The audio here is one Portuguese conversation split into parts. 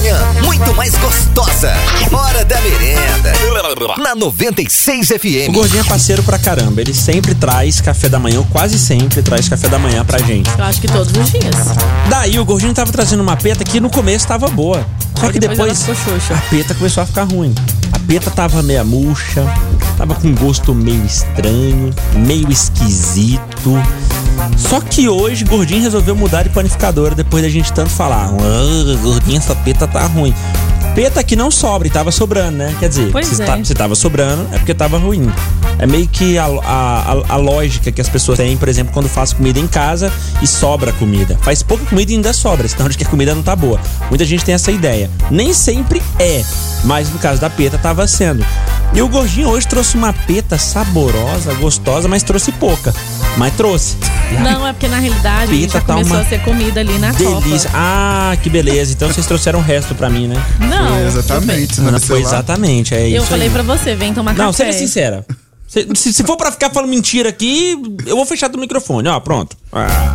manhã, muito mais gostosa. Hora da merenda. Na 96 O FM. Gordinho é parceiro pra caramba. Ele sempre traz café da manhã, ou quase sempre traz café da manhã pra gente. Eu acho que todos os dias. Daí o Gordinho tava trazendo uma peta que no começo tava boa. Só Aí que depois depois, a peta começou a ficar ruim. A peta tava meia murcha, tava com gosto meio estranho, meio esquisito. Só que hoje Gordinho resolveu mudar de panificadora depois da gente tanto falar. Ah, Gordinho, essa peta tá ruim. Peta que não sobra e tava sobrando, né? Quer dizer, Pois se, é. tá- se tava sobrando é porque tava ruim. É meio que a, a, a- lógica que as pessoas têm, por exemplo, quando faz comida em casa e sobra comida. Faz pouca comida e ainda sobra, senão de que a comida não tá boa. Muita gente tem essa ideia. Nem sempre é, mas no caso da peta tava sendo. E o Gordinho hoje trouxe uma peta saborosa, gostosa, mas trouxe pouca. Mas trouxe. Não, é porque na realidade a gente Pita já tá começou a ser comida ali na Delícia. Copa. Ah, que beleza. Então vocês trouxeram o resto pra mim, né? Não, Foi exatamente. Você Não, não foi exatamente, é eu isso falei aí. pra você, vem tomar Não, café. seja sincera. Se, se- se for pra ficar falando mentira aqui, eu vou fechar do microfone. Ó, pronto. Ah.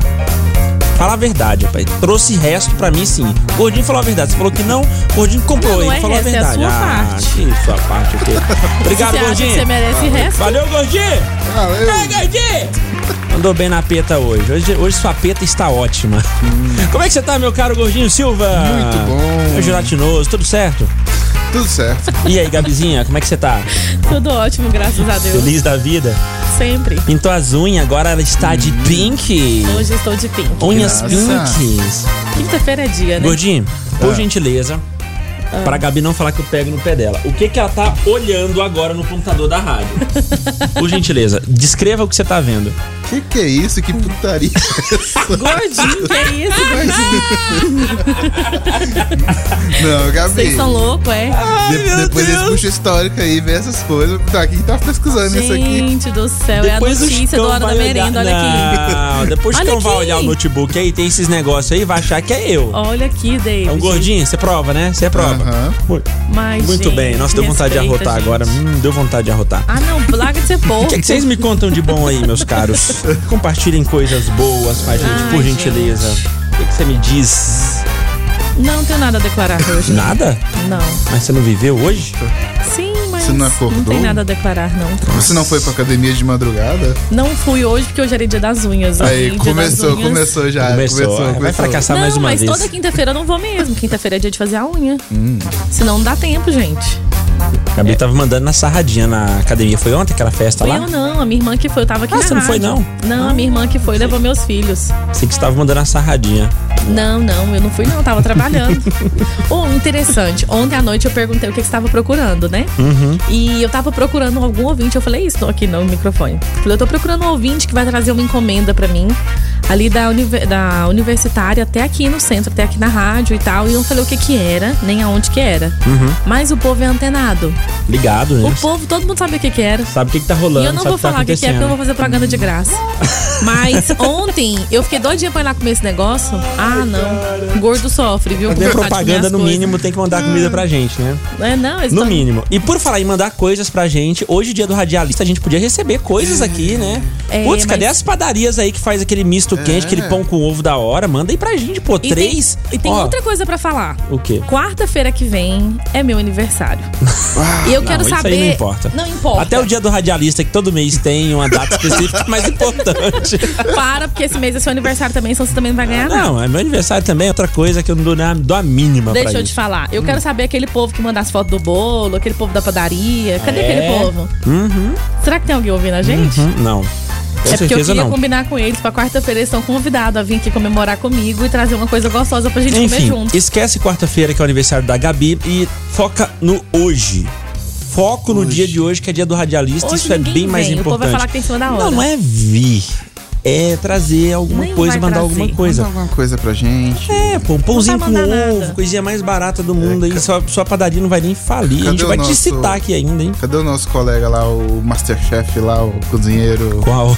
Fala a verdade, rapaz. Trouxe resto pra mim, sim. Gordinho falou a verdade. Você falou que não, Gordinho comprou. Não, não ele é falou resto, a é a verdade. sua ah, parte. que sua parte aqui. Obrigado, Você acha Gordinho. que você merece resto? Valeu, Gordinho. Valeu. É, Gordinho. Andou bem na peta hoje. hoje. Hoje sua peta está ótima. Como é que você tá, meu caro Gordinho Silva? Muito bom. Meu gelatinoso, tudo certo? Tudo certo. E aí, Gabizinha, como é que você tá? Tudo ótimo, graças a Deus. Feliz da vida? Sempre. Pintou as unhas, agora ela está de pink. Hoje estou de pink. Unhas Graça. pinks. Quinta-feira é dia, né? Gordinho, por Ah. gentileza, pra Gabi não falar que eu pego no pé dela, o que que ela tá olhando agora no computador da rádio? por gentileza, descreva o que você tá vendo. Que que é isso? Que putaria. Gordinho, que é isso, gordinho? Não, Gabi. Vocês são loucos, é? de- depois desse puxa histórico aí, vê essas coisas. Tá, quem tá pesquisando isso aqui? Gente do céu, Depois é a notícia do Hora da Merenda, olhar- olha Não, depois o Olha Chicão vai aqui. olhar o notebook aí, tem esses negócios aí, vai achar que é eu. aqui. Olha aqui, David. Então, Gordinho, você prova, né? Você prova. Aham. Mas, Muito gente, bem, nossa, deu vontade de arrotar gente. agora. Hum, deu vontade de arrotar. Ah, não, larga de ser O porco. que, é que vocês me contam de bom aí, meus caros? Compartilhem coisas boas com a gente, Ai, por gentileza. O que, que você me diz? Não tenho nada a declarar hoje. Nada? Não. Mas você não viveu hoje? Sim, Você não acordou? tem nada a declarar, não. Você não foi pra academia de madrugada? Não fui hoje porque hoje era dia das unhas. Aí, Dia começou, unhas. começou já. Começou, Começou, vai começou. fracassar Não, mais uma mas vez. toda quinta-feira eu não vou mesmo. Quinta-feira é dia de fazer a unha. Hum. Senão não dá tempo, gente. Gabi tava mandando na sarradinha na academia. Foi ontem aquela festa Fui lá? eu não, a minha irmã que foi, eu tava aqui Ah, na você não foi, rádio. não? Não, a minha irmã que foi levou meus filhos. Sei que você tava mandando na sarradinha. Não, não, eu não fui não, eu tava trabalhando. oh, interessante. Ontem à noite eu perguntei o que que você estava procurando, né? Uhum. E eu tava procurando algum ouvinte. Eu falei isso aqui no microfone. Falei, eu tô procurando um ouvinte que vai trazer uma encomenda pra mim. Ali da, univer- da universitária até aqui no centro, até aqui na rádio e tal. E eu não falei o que que era, nem aonde que era. Uhum. Mas o povo é antenado. Ligado, né? O povo, todo mundo sabe o que que era. Sabe o que, que tá rolando, E eu não sabe vou o tá falar o que, que é porque eu vou fazer propaganda de graça. Mas ontem eu fiquei doidinha pra ir lá comer esse negócio. Ah, não. Gordo sofre, viu? Fazer propaganda, no coisas. mínimo, tem que mandar comida pra gente, né? É, não, No tão- mínimo. E por falar em mandar coisas pra gente, hoje, dia do radialista, a gente podia receber coisas aqui, né? É, Putz, cadê mas- as padarias aí que faz aquele misto quente, aquele pão com ovo da hora? Manda aí pra gente, pô. E três. Tem, e tem Ó, outra coisa pra falar. O quê? Quarta-feira que vem é meu aniversário. e eu quero não, saber. Isso aí não importa. Não importa. Até o dia do radialista, que todo mês tem uma data específica mais importante. Para, porque esse mês é seu aniversário também, senão você também não vai ganhar nada. Não, é meu aniversário também, é outra coisa que eu não dou, nem a- dou a mínima Deixa eu te isso. falar. Eu quero saber aquele povo que manda as fotos do bolo, aquele povo da padaria. Cadê É? aquele povo? Uhum, Será que tem alguém ouvindo a gente? uhum, não. Com é porque eu queria não. combinar com eles pra quarta-feira. Eles estão convidados a vir aqui comemorar comigo e trazer uma coisa gostosa pra gente comer Enfim, junto. esquece quarta-feira que é o aniversário da Gabi e foca no hoje. Foco no dia de hoje, que é dia do radialista, Hoje isso é bem mais vem, o povo importante. vai falar que tem em cima da hora. Não, não é vir. É trazer alguma Nem coisa, mandar trazer. alguma coisa. Manda alguma coisa pra gente. É, pô, um pãozinho com mandar ovo, nada. coisinha mais barata do mundo aí. Sua, sua padaria não vai nem falir. a Cadê gente o vai te nosso- citar aqui ainda, hein? Cadê o nosso colega lá, o Masterchef lá, o cozinheiro? Qual?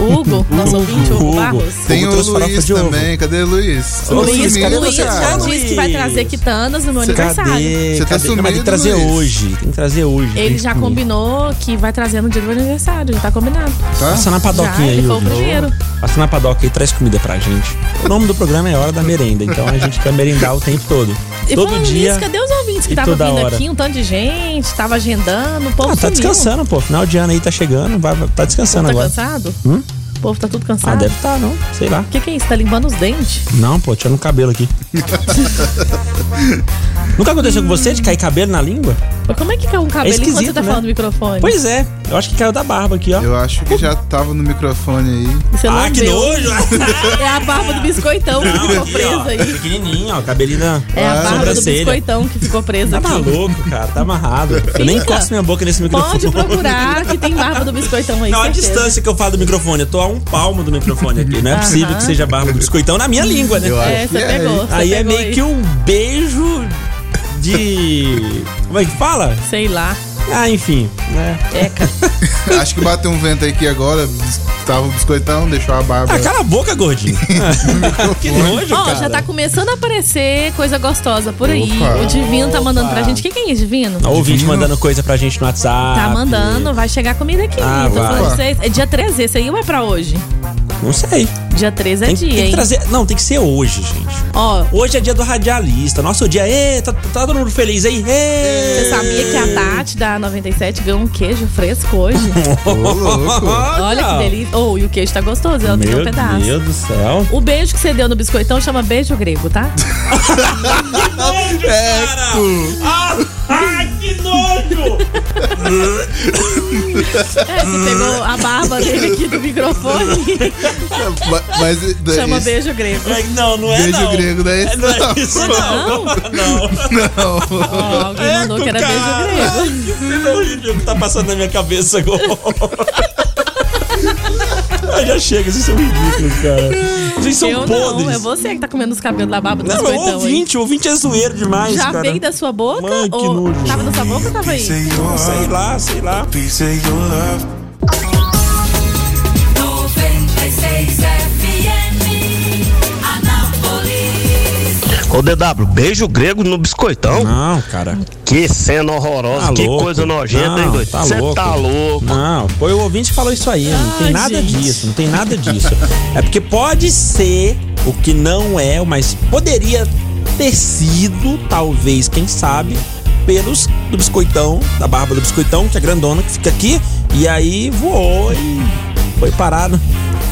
Hugo, nosso ouvinte, Hugo, Hugo. Barros. Tem Hugo o Luiz de ovo. também. Cadê o Luiz? Ô, Luiz, Luiz, cadê Luiz, você? já Luiz? disse que vai trazer quitanas no meu aniversário. Cadê? Você tá Cadê? Não, mas tem que sumido, trazer Luiz. hoje. Tem que trazer hoje. Ele já combinou que vai trazer no dia do meu aniversário, já tá combinado. Tá? Passa na padoquinha aí, o Hugo. Passa na padoca aí e traz comida pra gente. O nome do programa é Hora da Merenda, então a gente quer merendar o tempo todo. E Todo dia. nisso, cadê os ouvintes que estavam vindo hora. aqui? Um tanto de gente, tava agendando, o povo Ah, tá sumiu. descansando, pô. Final de ano aí tá chegando, vai, tá O descansando tá agora. cansado? Hum? O povo tá tudo Ah, cansado? deve tá, não. Sei lá. O que, que é isso? Tá limpando os dentes? Não, pô, tirando o cabelo aqui. Nunca aconteceu com você de cair cabelo na língua? Mas como é que caiu um cabelo enquanto esquisito, você tá né? falando no microfone? Pois é, eu acho que caiu da barba aqui, ó. Eu acho que já tava no microfone aí. Você Ah, que lambeu. nojo! É a barba do biscoitão que ficou Aqui, ó, presa aí. Pequenininho, ó, cabelinho na É a barba do biscoitão que ficou presa Tá aqui. maluco, cara, tá amarrado. Eu nem Fica. encosto minha boca nesse microfone. Pode procurar que tem barba do biscoitão aí. Não, a distância que eu falo do microfone, eu tô a um palmo do microfone aqui. Não é possível Aham. que seja barba do biscoitão na minha língua, né? Eu acho É, que você é. pegou. você Aí é pegou meio que um beijo de. Como é que fala? Sei lá. Ah, enfim. Né? Eca. Acho que bateu um vento aqui agora. Tava o biscoitão, deixou a barba. Ah, cala a boca, gordinho. que nojo, Ó, cara. já tá começando a aparecer coisa gostosa por aí. Opa. O Divino tá mandando pra gente. O que, que é isso, Divino? Ó, ouvinte Divino. mandando coisa pra gente no WhatsApp. Tá mandando, vai chegar comida aqui. Ah, Tô vai. falando pra vocês. É dia 13, esse aí ou é pra hoje? Não sei. Dia 13 é Tem, dia, tem que hein? trazer. Não, tem que ser hoje, gente. Ó, Hoje é dia do radialista. Nosso dia. Ê, tá, tá todo mundo feliz aí. Ê. você sabia que a Tati da 97 ganhou um queijo fresco hoje? Ô, louco. Olha que delícia. Oh, e o queijo tá gostoso, ela deu um Meu pedaço. Deus do céu. O beijo que você deu no biscoitão chama beijo grego, tá? É, Ah, ai, que nojo! É, você pegou a barba dele aqui do microfone. Ma- Mas chama isso- beijo grego. É, Não, não é Beijo não. grego, não é É, isso, não é não. isso, não. Não. Não. Ó, alguém mandou que era beijo grego. Que cena horrível que tá passando na minha cabeça agora. Ai, já chega, vocês são ridículos, cara. Vocês são Eu podres. não, é você que tá comendo os cabelos da barba do Não, é aí. ouvinte, o ouvinte é zoeiro demais, Já cara. veio da sua boca? Mano, que ou nojo. tava na sua boca ou tava aí? Sei lá, sei lá. DW, beijo grego no biscoitão? Não, cara. Que cena horrorosa, Tá que louco. coisa nojenta, Não, hein, doido? tá Você louco. tá louco. Não, foi o ouvinte que falou isso aí. Não tem nada gente. disso, não tem nada disso. É porque pode ser o que não é, mas poderia ter sido, talvez, quem sabe, pelos do biscoitão, da barba do biscoitão, que é grandona, que fica aqui, e aí voou e foi parar no.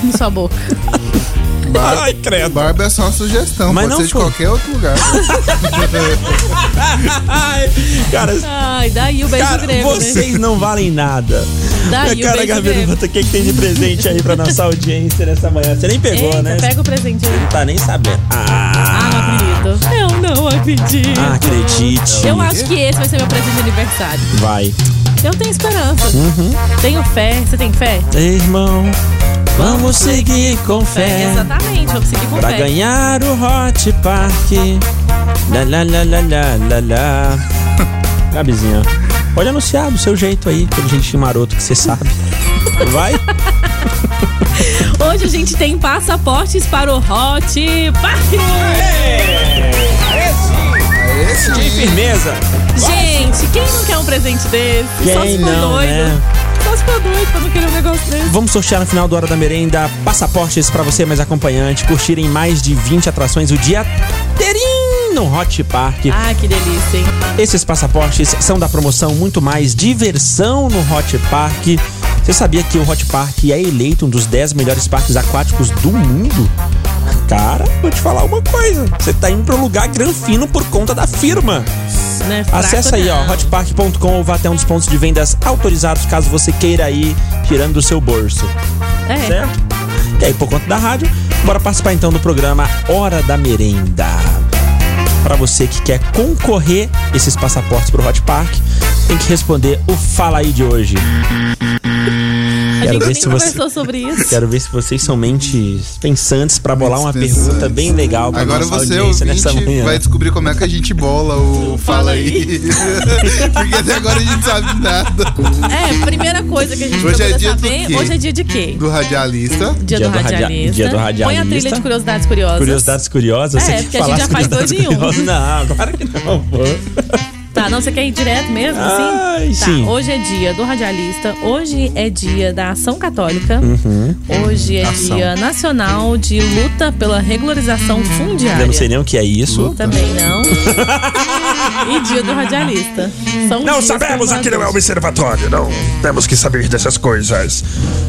Na sua boca. Bar- Ai, credo. Barba é só uma sugestão, Mas pode não ser de foi. qualquer outro lugar. Ai, cara, Ai, daí o beijo cara grego, né? vocês não valem nada. Daí o cara, beijo Gabi, grego. o que, que tem de presente aí pra nossa audiência nessa manhã. Você nem pegou, Eita, né? pega o presente aí. Não tá nem sabendo. Ah, não Ah, acredito. Eu não acredito. ah acredite. Eu acho que esse vai ser meu presente de aniversário. Vai. Eu tenho esperança. Uhum. Tenho fé. Você tem fé? Irmão, vamos seguir com fé. Exatamente, vamos seguir com Pra fé. ganhar o Hot Park. Lá, lá, lá, lá, lá, lá, lá. Gabizinha, pode anunciar do seu jeito aí, aquele jeitinho maroto que você sabe. Vai. Hoje a gente tem passaportes para o Hot Park. Esse Que firmeza. Gente, quem não quer um presente desse? Só se Quem for não, doido. né? Pra não querer um negócio desse. Vamos sortear no final do Hora da Merenda passaportes pra você mais acompanhante, curtirem mais de 20 atrações o dia inteirinho no Hot Park. Ah, que delícia, hein? Esses passaportes são da promoção Muito Mais Diversão no Hot Park. Você sabia que o Hot Park é eleito um dos 10 melhores parques aquáticos do mundo? Cara, vou te falar uma coisa. Você tá indo pro lugar granfino por conta da firma. É Acesse aí, ó, hotpark.com ou vá até um dos pontos de vendas autorizados caso você queira ir tirando do seu bolso. É. Certo? E aí, por conta da rádio, bora participar então do programa Hora da Merenda. Para você que quer concorrer esses passaportes pro Hot Park, tem que responder o Fala aí de hoje. A Quero gente ver se você- conversou sobre isso. Quero ver se vocês são mentes pensantes pra bolar uma Mentes pergunta pensantes. bem legal pra Agora nossa você, audiência nessa manhã. vai descobrir como é que a gente bola o Fala aí. Porque até agora a gente não sabe nada. É, primeira coisa que a gente Hoje é dia do saber. quê? Hoje é dia de quê? Do radialista. Dia, Dia do, do radia- radialista. dia do Põe a radialista. trilha de curiosidades curiosas. Curiosidades curiosas? É, porque a gente já faz dois em um. curiosas? Não, claro que não, pô. Tá, não, você quer ir direto mesmo, assim? Ai, tá, sim. hoje é dia do radialista, hoje é dia da ação católica, Uhum. hoje é Ação. dia nacional de luta pela regularização fundiária. Eu não sei nem o que é isso. Também não. e dia do radialista. São Não sabemos aqui no comemorativos. observatório, não temos que saber dessas coisas.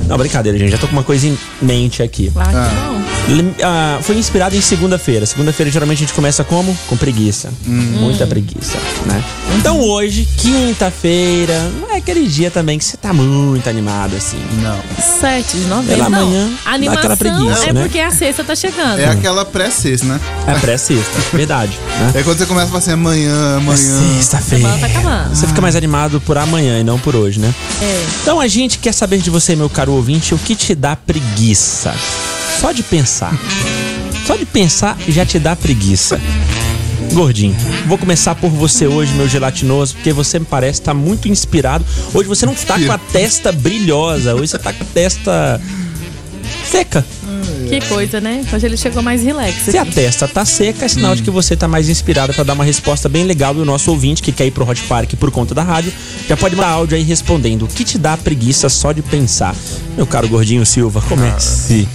Não, brincadeira, gente. Já tô com uma coisa em mente aqui. Ah, que Ah. Lem- ah, foi inspirado em segunda-feira. Segunda-feira geralmente a gente começa como? Com preguiça. Muita preguiça, né? Então hoje, quinta-feira, não é aquele dia também que você tá muito animado assim. Não. 7 de novembro. Pela não. manhã, A dá animação aquela preguiça, é né? porque a sexta tá chegando. É aquela pré-sexta, né? É pré-sexta, verdade. Né? É quando você começa a falar assim, amanhã, amanhã. Sexta-feira. Semana tá acabando. Você fica mais animado por amanhã e não por hoje, né? É. Então a gente quer saber de você, meu caro ouvinte, o que te dá preguiça. Só de pensar. Só de pensar já te dá preguiça. Gordinho, vou começar por você hoje, meu gelatinoso, porque você me parece estar muito inspirado. Hoje você não tá com a testa brilhosa, hoje você tá com a testa seca. Que coisa, né? Hoje ele chegou mais relax. Se a aqui. testa tá seca, é sinal de que você tá mais inspirado pra dar uma resposta bem legal. E o nosso ouvinte que quer ir pro Hot Park por conta da rádio, já pode mandar áudio aí respondendo. O que te dá preguiça só de pensar? Meu caro Gordinho Silva, comece.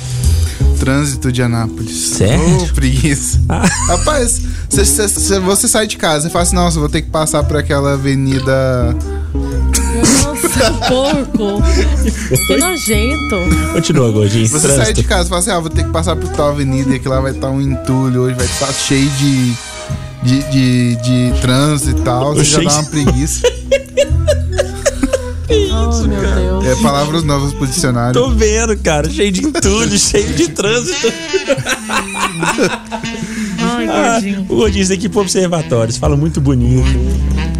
Trânsito de Anápolis. Sério? Ô, preguiça. Ah. Rapaz, você, você- você- você sai de casa e fala assim, nossa, vou ter que passar por aquela avenida. Nossa, porco. que nojento. Continua, Gordinho. Você sai Trânsito. de casa e fala assim, ah, vou ter que passar por tal avenida e que lá vai estar um entulho, hoje vai estar cheio de. De, de, de trânsito e tal, você já dá uma de- preguiça. Oh, meu Deus. É palavras novas pro dicionário. Tô vendo, cara. Cheio de entulho, cheio de trânsito. Ai, Ah, gordinho. o Gordinho ir pro observatório. Você fala muito bonito.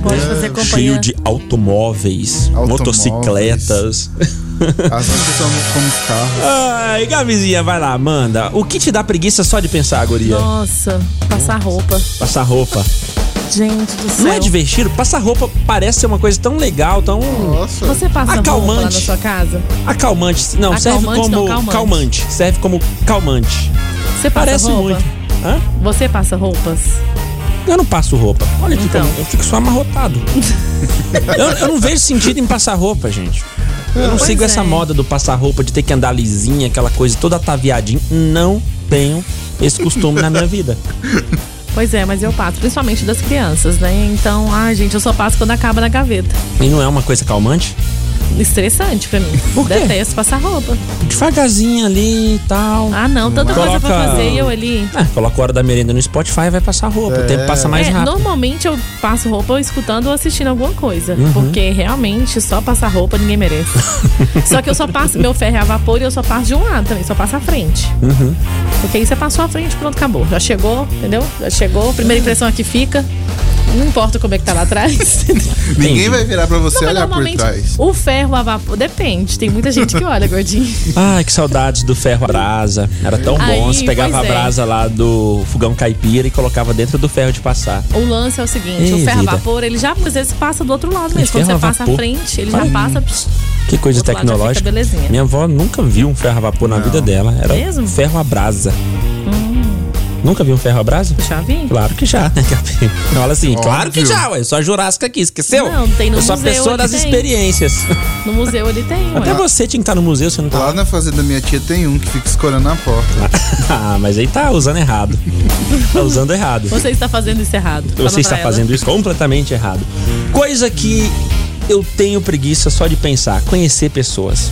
Pode fazer companhia. Cheio de automóveis, Automóveis. motocicletas. As nossas são como os carros. Ai, Gavizinha, vai lá, manda. O que te dá preguiça só de pensar, guria? Nossa, passar roupa. Passar roupa. Gente do céu. Não é divertido? Passar roupa parece ser uma coisa tão legal, tão Nossa. Você passa roupa lá Acalmante. na sua casa? acalmante. Não, serve Acalmante como não, calmante. calmante. Serve como calmante. Você passa Parece roupa? muito. Hã? Você passa roupas? Eu não passo roupa. Olha aqui Então. como eu fico só amarrotado. eu, eu não vejo sentido em passar roupa, gente. Eu não Pois sigo é. essa moda do passar roupa, de ter que andar lisinha, aquela coisa toda ataviadinha. Não tenho esse costume na minha vida. Pois é, mas eu passo, principalmente das crianças, né? Então, ai, gente, eu só passo quando acaba na gaveta. E não é uma coisa calmante? Estressante pra mim. Por quê? Detesto passar roupa. Devagarzinho ali e tal. Ah, não, tanta coisa pra Coloca- fazer e eu ali. É, coloca a hora da merenda no Spotify e vai passar roupa. O tempo passa mais É, rápido. normalmente eu passo roupa escutando ou assistindo alguma coisa. Uhum. Porque realmente só passar roupa ninguém merece. só que eu só passo, meu ferro é a vapor e eu só passo de um lado também, só passo a frente. Uhum. Porque aí você passou a frente, pronto, acabou. Já chegou, entendeu? Já chegou, primeira impressão aqui fica. Não importa como é que tá lá atrás. Ninguém vai virar pra você Não, olhar por trás. o ferro a vapor depende. Tem muita gente que olha, gordinho. Ai, que saudades do ferro a brasa. Era tão bom. Aí, Você pegava a é. brasa lá do fogão caipira e colocava dentro do ferro de passar. O lance é o seguinte, Ei, o ferro vida. a vapor, ele já às vezes passa do outro lado mesmo. Quando a você passa à frente, ele Olha já passa. Que coisa tecnológica. Minha avó nunca viu um ferro a vapor na vida dela. Era Mesmo? ferro a brasa. Nunca viu um ferro a brasa? Já vi? Claro que já, né, Gabi? Fala assim, claro que Óbvio. já, ué. Só a Jurássica aqui, esqueceu? Não, tem no Eu sou a museu, pessoa ele das tem. experiências. No museu ele tem, Até ué. você tinha que estar no museu, você não tá Lá na fazenda da minha tia tem um que fica escorando na porta. Ah, mas aí tá usando errado. Tá usando errado. Você está fazendo isso errado. Fala Você está ela. fazendo isso completamente errado. Coisa que eu tenho preguiça só de pensar, conhecer pessoas.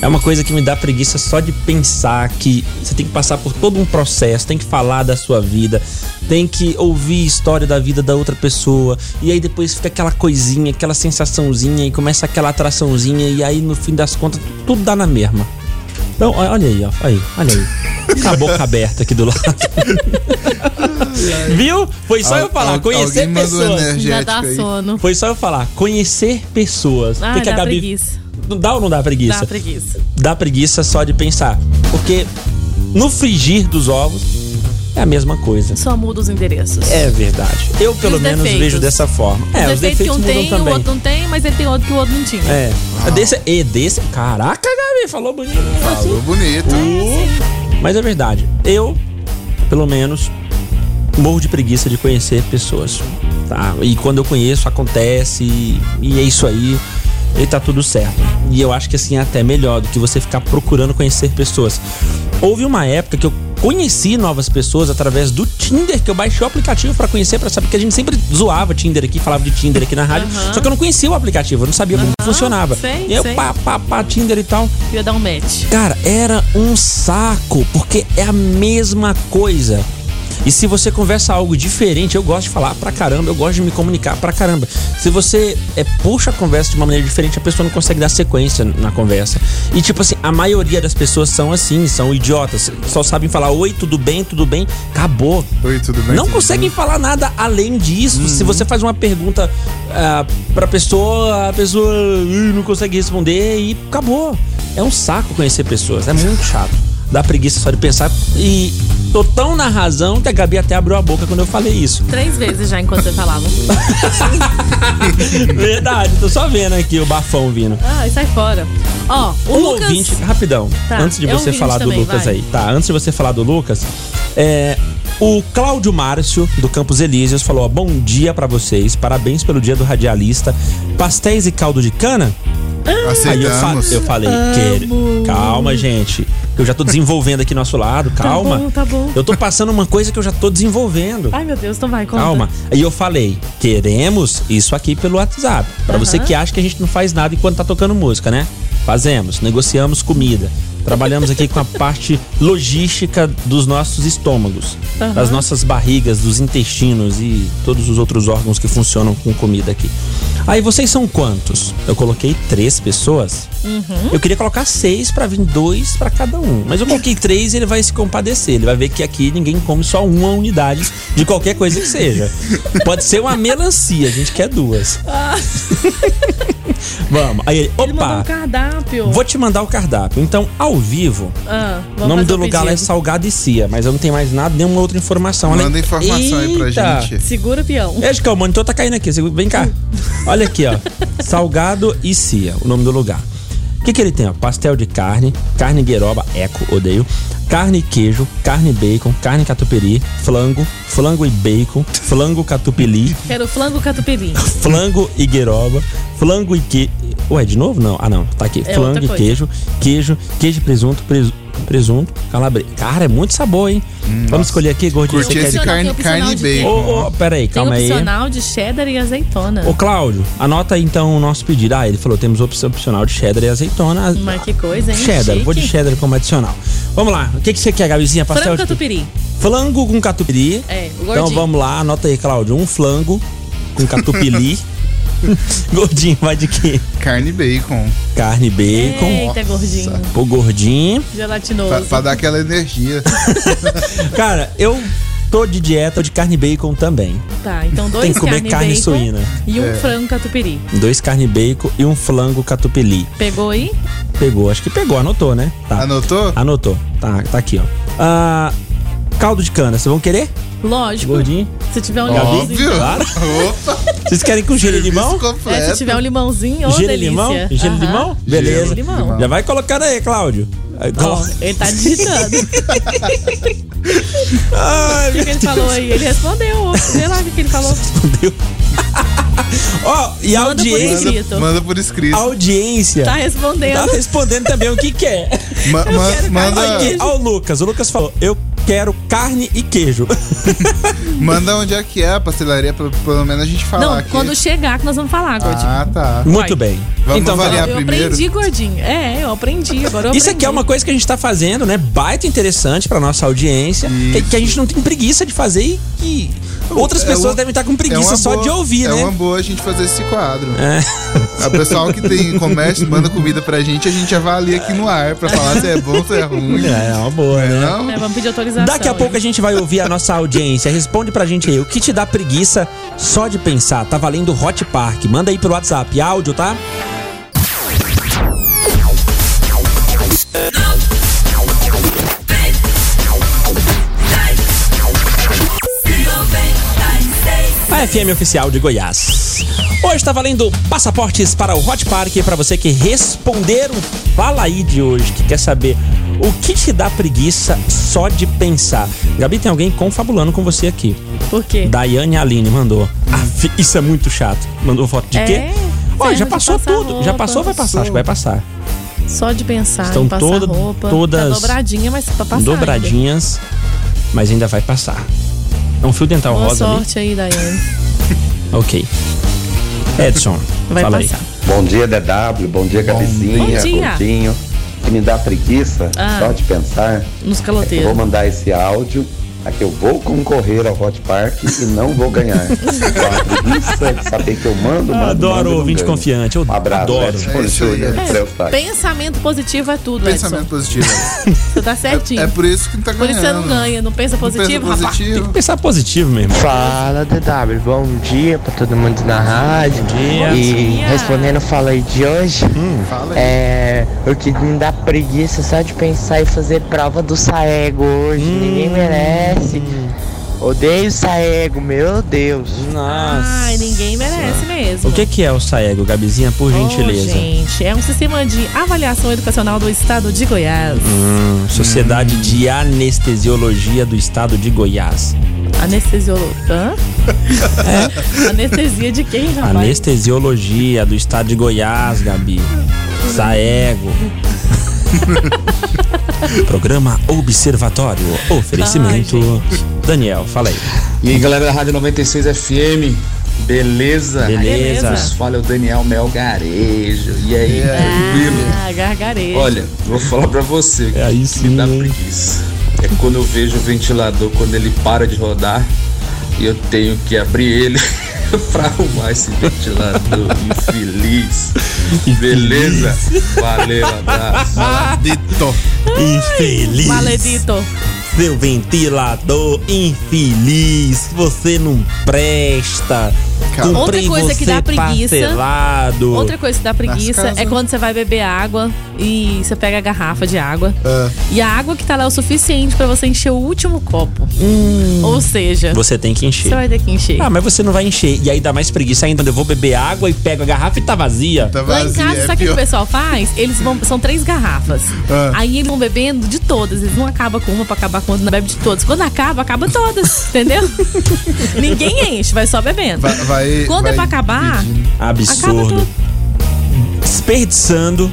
É uma coisa que me dá preguiça só de pensar que você tem que passar por todo um processo, tem que falar da sua vida, tem que ouvir a história da vida da outra pessoa, e aí depois fica aquela coisinha, aquela sensaçãozinha, e começa aquela atraçãozinha, e aí no fim das contas tudo dá na mesma. Então, olha aí, ó, aí, olha aí. Com a boca aberta aqui do lado. Viu? Foi só eu falar, Al- conhecer pessoas. Já dá aí. sono. Foi só eu falar, conhecer pessoas. Ah, O que, que a dá Gabi. preguiça. Não dá ou não dá preguiça? Dá preguiça. Dá preguiça só de pensar. Porque no frigir dos ovos é a mesma coisa. Só muda os endereços. É verdade. Eu, pelo os menos, defeitos? vejo dessa forma. É, os os defeitos que um mudam tem, o também. outro não tem, mas ele tem outro que o outro não tinha. É. Desse, e desse. Caraca, Gabi, falou bonito. Falou bonito. Mas é verdade. Eu, pelo menos, morro de preguiça de conhecer pessoas. Tá? E quando eu conheço, acontece. E, e é isso aí. E tá tudo certo. E eu acho que assim é até melhor do que você ficar procurando conhecer pessoas. Houve uma época que eu conheci novas pessoas através do Tinder, que eu baixei o aplicativo pra conhecer, pra saber que a gente sempre zoava Tinder aqui, falava de Tinder aqui na rádio. Aham. Só que eu não conhecia o aplicativo, eu não sabia como funcionava. sei, e eu sei. pá, pá, pá, Tinder e tal. Ia dar um match. Cara, era um saco, porque é a mesma coisa. E se você conversa algo diferente, eu gosto de falar pra caramba, eu gosto de me comunicar pra caramba. Se você é, puxa a conversa de uma maneira diferente, a pessoa não consegue dar sequência na conversa. E tipo assim, a maioria das pessoas são assim, são idiotas. Só sabem falar oi, tudo bem, tudo bem, acabou. Oi, tudo bem? Não Tudo conseguem falar nada além disso. Se você faz uma pergunta ah, pra pessoa, a pessoa "Ih, não consegue responder e acabou. É um saco conhecer pessoas, é muito chato. Dá preguiça só de pensar. E tô tão na razão que a Gabi até abriu a boca quando eu falei isso. Três vezes já enquanto você falava. Verdade, tô só vendo aqui o bafão vindo. Ai, sai fora. Ó, o Um Lucas. ouvinte, rapidão, Tá, antes de é você falar do também, Lucas vai. aí. Tá, antes de você falar do Lucas, é, o Cláudio Márcio, do Campos Elíseos, falou: ó, bom dia pra vocês, parabéns pelo dia do radialista. Pastéis e caldo de cana? Aí eu, fa- Aceitamos. eu falei, que... calma, gente. Eu já tô desenvolvendo aqui nosso lado, calma. bom, tá bom. Eu tô passando uma coisa que eu já tô desenvolvendo. Ai, meu Deus, então vai, conta. Calma. Aí eu falei, queremos isso aqui pelo WhatsApp. Pra você que acha que a gente não faz nada enquanto tá tocando música, né? Fazemos, negociamos comida. Trabalhamos aqui com a parte logística dos nossos estômagos, Aham. das nossas barrigas, dos intestinos e todos os outros órgãos que funcionam com comida aqui. Aí vocês são quantos? Eu coloquei três pessoas. Uhum. Eu queria colocar seis pra vir dois pra cada um. Mas eu coloquei três e ele vai se compadecer. Ele vai ver que aqui ninguém come só uma unidade de qualquer coisa que seja. Pode ser uma melancia, a gente quer duas. Vamos. Aí ele, Ele mandou um opa, cardápio. vou te mandar o cardápio. Então, ao vivo, Ah, o nome do lugar lá é. Salgado e Cia, mas eu não tenho mais nada, nenhuma outra informação. Manda informação aí pra Eita! gente. Segura o peão. Acho que o monitor tá caindo aqui. Vem cá. Olha aqui, ó. Salgado e Cia, o nome do lugar. O que, que ele tem? Ó? Pastel de carne, carne gueroba, eco, odeio. Carne e queijo, carne e bacon, carne catupiry, flango, flango e bacon, flango catupiry, Quero flango catupiry. flango e gueroba, flango e que. Ué, de novo? Não. Ah, não. Tá aqui. É flango e queijo, queijo, queijo e presunto, presu- presunto, calabresa. Cara, é muito sabor, hein? Vamos escolher aqui, gordinho. Curti Você quer esse carne, tem carne e bacon. Ô, ô, pera aí, Tem calma aí. opcional de cheddar e azeitona. Ô, Cláudio, anota aí então o nosso pedido. Ah, ele falou: temos opção opcional de cheddar e azeitona. Mas que coisa, hein? Cheddar, Chique. vou de cheddar como adicional. Vamos lá, o que, que você quer, Gabizinha? Pastel Frango de- catupiry. Flango com catupiry. É, o Então gordinho. vamos lá, anota aí, Cláudio. Um flango com catupiry. gordinho, vai de quê? Carne e bacon. Carne, bacon. Eita, gordinho. Pô, gordinho. Gelatinoso. Pra, pra dar aquela energia. Cara, eu tô de dieta de carne e bacon também. Tá, então dois Tem que comer carne, carne bacon suína. e um É. frango catupiry. Dois carne e bacon e um flango catupiry. Pegou aí? Pegou, acho que pegou, anotou, né? Tá. Anotou? Anotou. Tá, tá aqui, ó. Ah, caldo de cana, vocês vão querer? Lógico. Gordinho? Se tiver um. Óbvio. Claro. Opa. Vocês querem com gelo e limão? É, se tiver um limãozinho, ô Gelo e delícia. limão? Gelo e Aham. limão? Beleza. Gelo limão. Já vai colocando aí, Cláudio. Aí, Ó, ele tá digitando. Ai, O que, que ele falou aí? Ele respondeu. Vê lá o que, que ele falou. Respondeu. Ó, e a Manda por audiência. escrito. Manda, manda por escrito. A audiência Tá respondendo. tá respondendo também o que quer. Ma- ma- quero manda, carne. Ó, o Lucas. O Lucas falou: Eu quero carne e queijo. manda onde é que é a pastelaria, pra, pelo menos a gente falar Não, aqui. quando chegar que nós vamos falar, gordinho. Ah, tá. Muito Vai. bem. Vamos então, avaliar. eu primeiro. aprendi, gordinho. É, eu aprendi. Agora eu Isso aqui é uma coisa que a gente tá fazendo, né? Baita interessante pra nossa audiência. Que, que a gente não tem preguiça de fazer e que outras É pessoas uma- devem estar com É preguiça uma só boa- de ouvir, é né? uma boa a gente fazer esse quadro. É. A pessoal que tem comércio manda comida pra gente, a gente avalia aqui no ar pra falar se é bom, se é ruim. É, uma boa, né? Não? É, vamos pedir autorização. Daqui a pouco a gente vai ouvir a nossa audiência. Responde pra gente aí, o que te dá preguiça só de pensar? Tá valendo Hot Park. Manda aí pelo WhatsApp, áudio, tá? FM oficial de Goiás. Hoje está valendo passaportes para o Hot Park para você que responder o Fala aí de hoje, que quer saber o que te dá preguiça só de pensar. Gabi, tem alguém confabulando com você aqui. Por quê? Daiane Aline mandou. Aff, isso é muito chato. Mandou foto de É, quê? Olha, já passou tudo. Já roupa. passou ou vai passar? Acho que vai passar. Só de pensar Estão toda- roupa. todas Tá dobradinha, mas pra passar. Dobradinhas, mas ainda vai passar. É um fio dental. Boa rosa ali. sorte aí, Daiane. Ok. Edson, Vai fala passar. Bom dia, DW. Bom dia, Gabizinha, Bom dia. Coutinho. Que me dá preguiça Ah. só de pensar. Nos Eu caloteiros. vou mandar esse áudio. Aqui eu vou concorrer ao Hot Park e não vou ganhar. Preguiça de saber que eu mando, mando Adoro mando e ouvinte confiante. Eu Um abraço, adoro. Edson É isso. Celso Pensamento positivo é tudo, Pensamento Edson. positivo. Você tá certinho. É, é por isso que não tá Por ganhando. isso você não ganha. Não pensa Não pensa positivo, rapaz? Tem positivo. que pensar positivo mesmo. Fala DW, bom dia pra todo mundo na rádio. dia. E Bom dia. respondendo o fala aí de hoje, Fala aí. é o que me dá preguiça só de pensar em fazer prova do Saego hoje. Ninguém merece. Odeio o Saego, meu Deus. Nossa. Ai, ninguém merece mesmo. O que, que é o Saego, Gabizinha, por gentileza? Oh, gente, é um sistema de avaliação educacional do estado de Goiás. Hum, Sociedade de Anestesiologia do Estado de Goiás. Anestesiolo... Hã? É? Anestesia de quem, rapaz? Anestesiologia do Estado de Goiás, Gabi. Saego. Programa Observatório. Oferecimento. Daniel, fala aí. E aí, galera da Rádio 96 FM, beleza? Beleza. Beleza. Fala é o Daniel Melgarejo. E aí, tranquilo? Ah, gargarejo. Olha, vou falar pra você É aí que sim, me dá preguiça. É quando eu vejo o ventilador, quando ele para de rodar e eu tenho que abrir ele pra arrumar esse ventilador infeliz. Beleza? Valeu, abraço. Dito. Infeliz. Maledito. Seu ventilador infeliz. Você não presta. Comprei Outra coisa que dá preguiça- parcelado. Outra coisa que dá preguiça é quando você vai beber água e você pega a garrafa de água. Ah. E a água que tá lá é o suficiente pra você encher o último copo. Ou seja, Você tem que encher. você vai ter que encher. Ah, mas você não vai encher. E aí dá mais preguiça ainda. Eu vou beber água e pego a garrafa e tá vazia. Tá Lá em casa, é sabe o que o pessoal faz? Eles vão. São três garrafas. Ah. Aí eles vão bebendo de todas. Eles não acabam com uma pra acabar outra, não bebe de todas. Quando acaba, acaba todas. entendeu? Ninguém enche, vai só bebendo. Vai, vai- Quando vai é pra acabar, acaba Absurdo. tudo. Desperdiçando.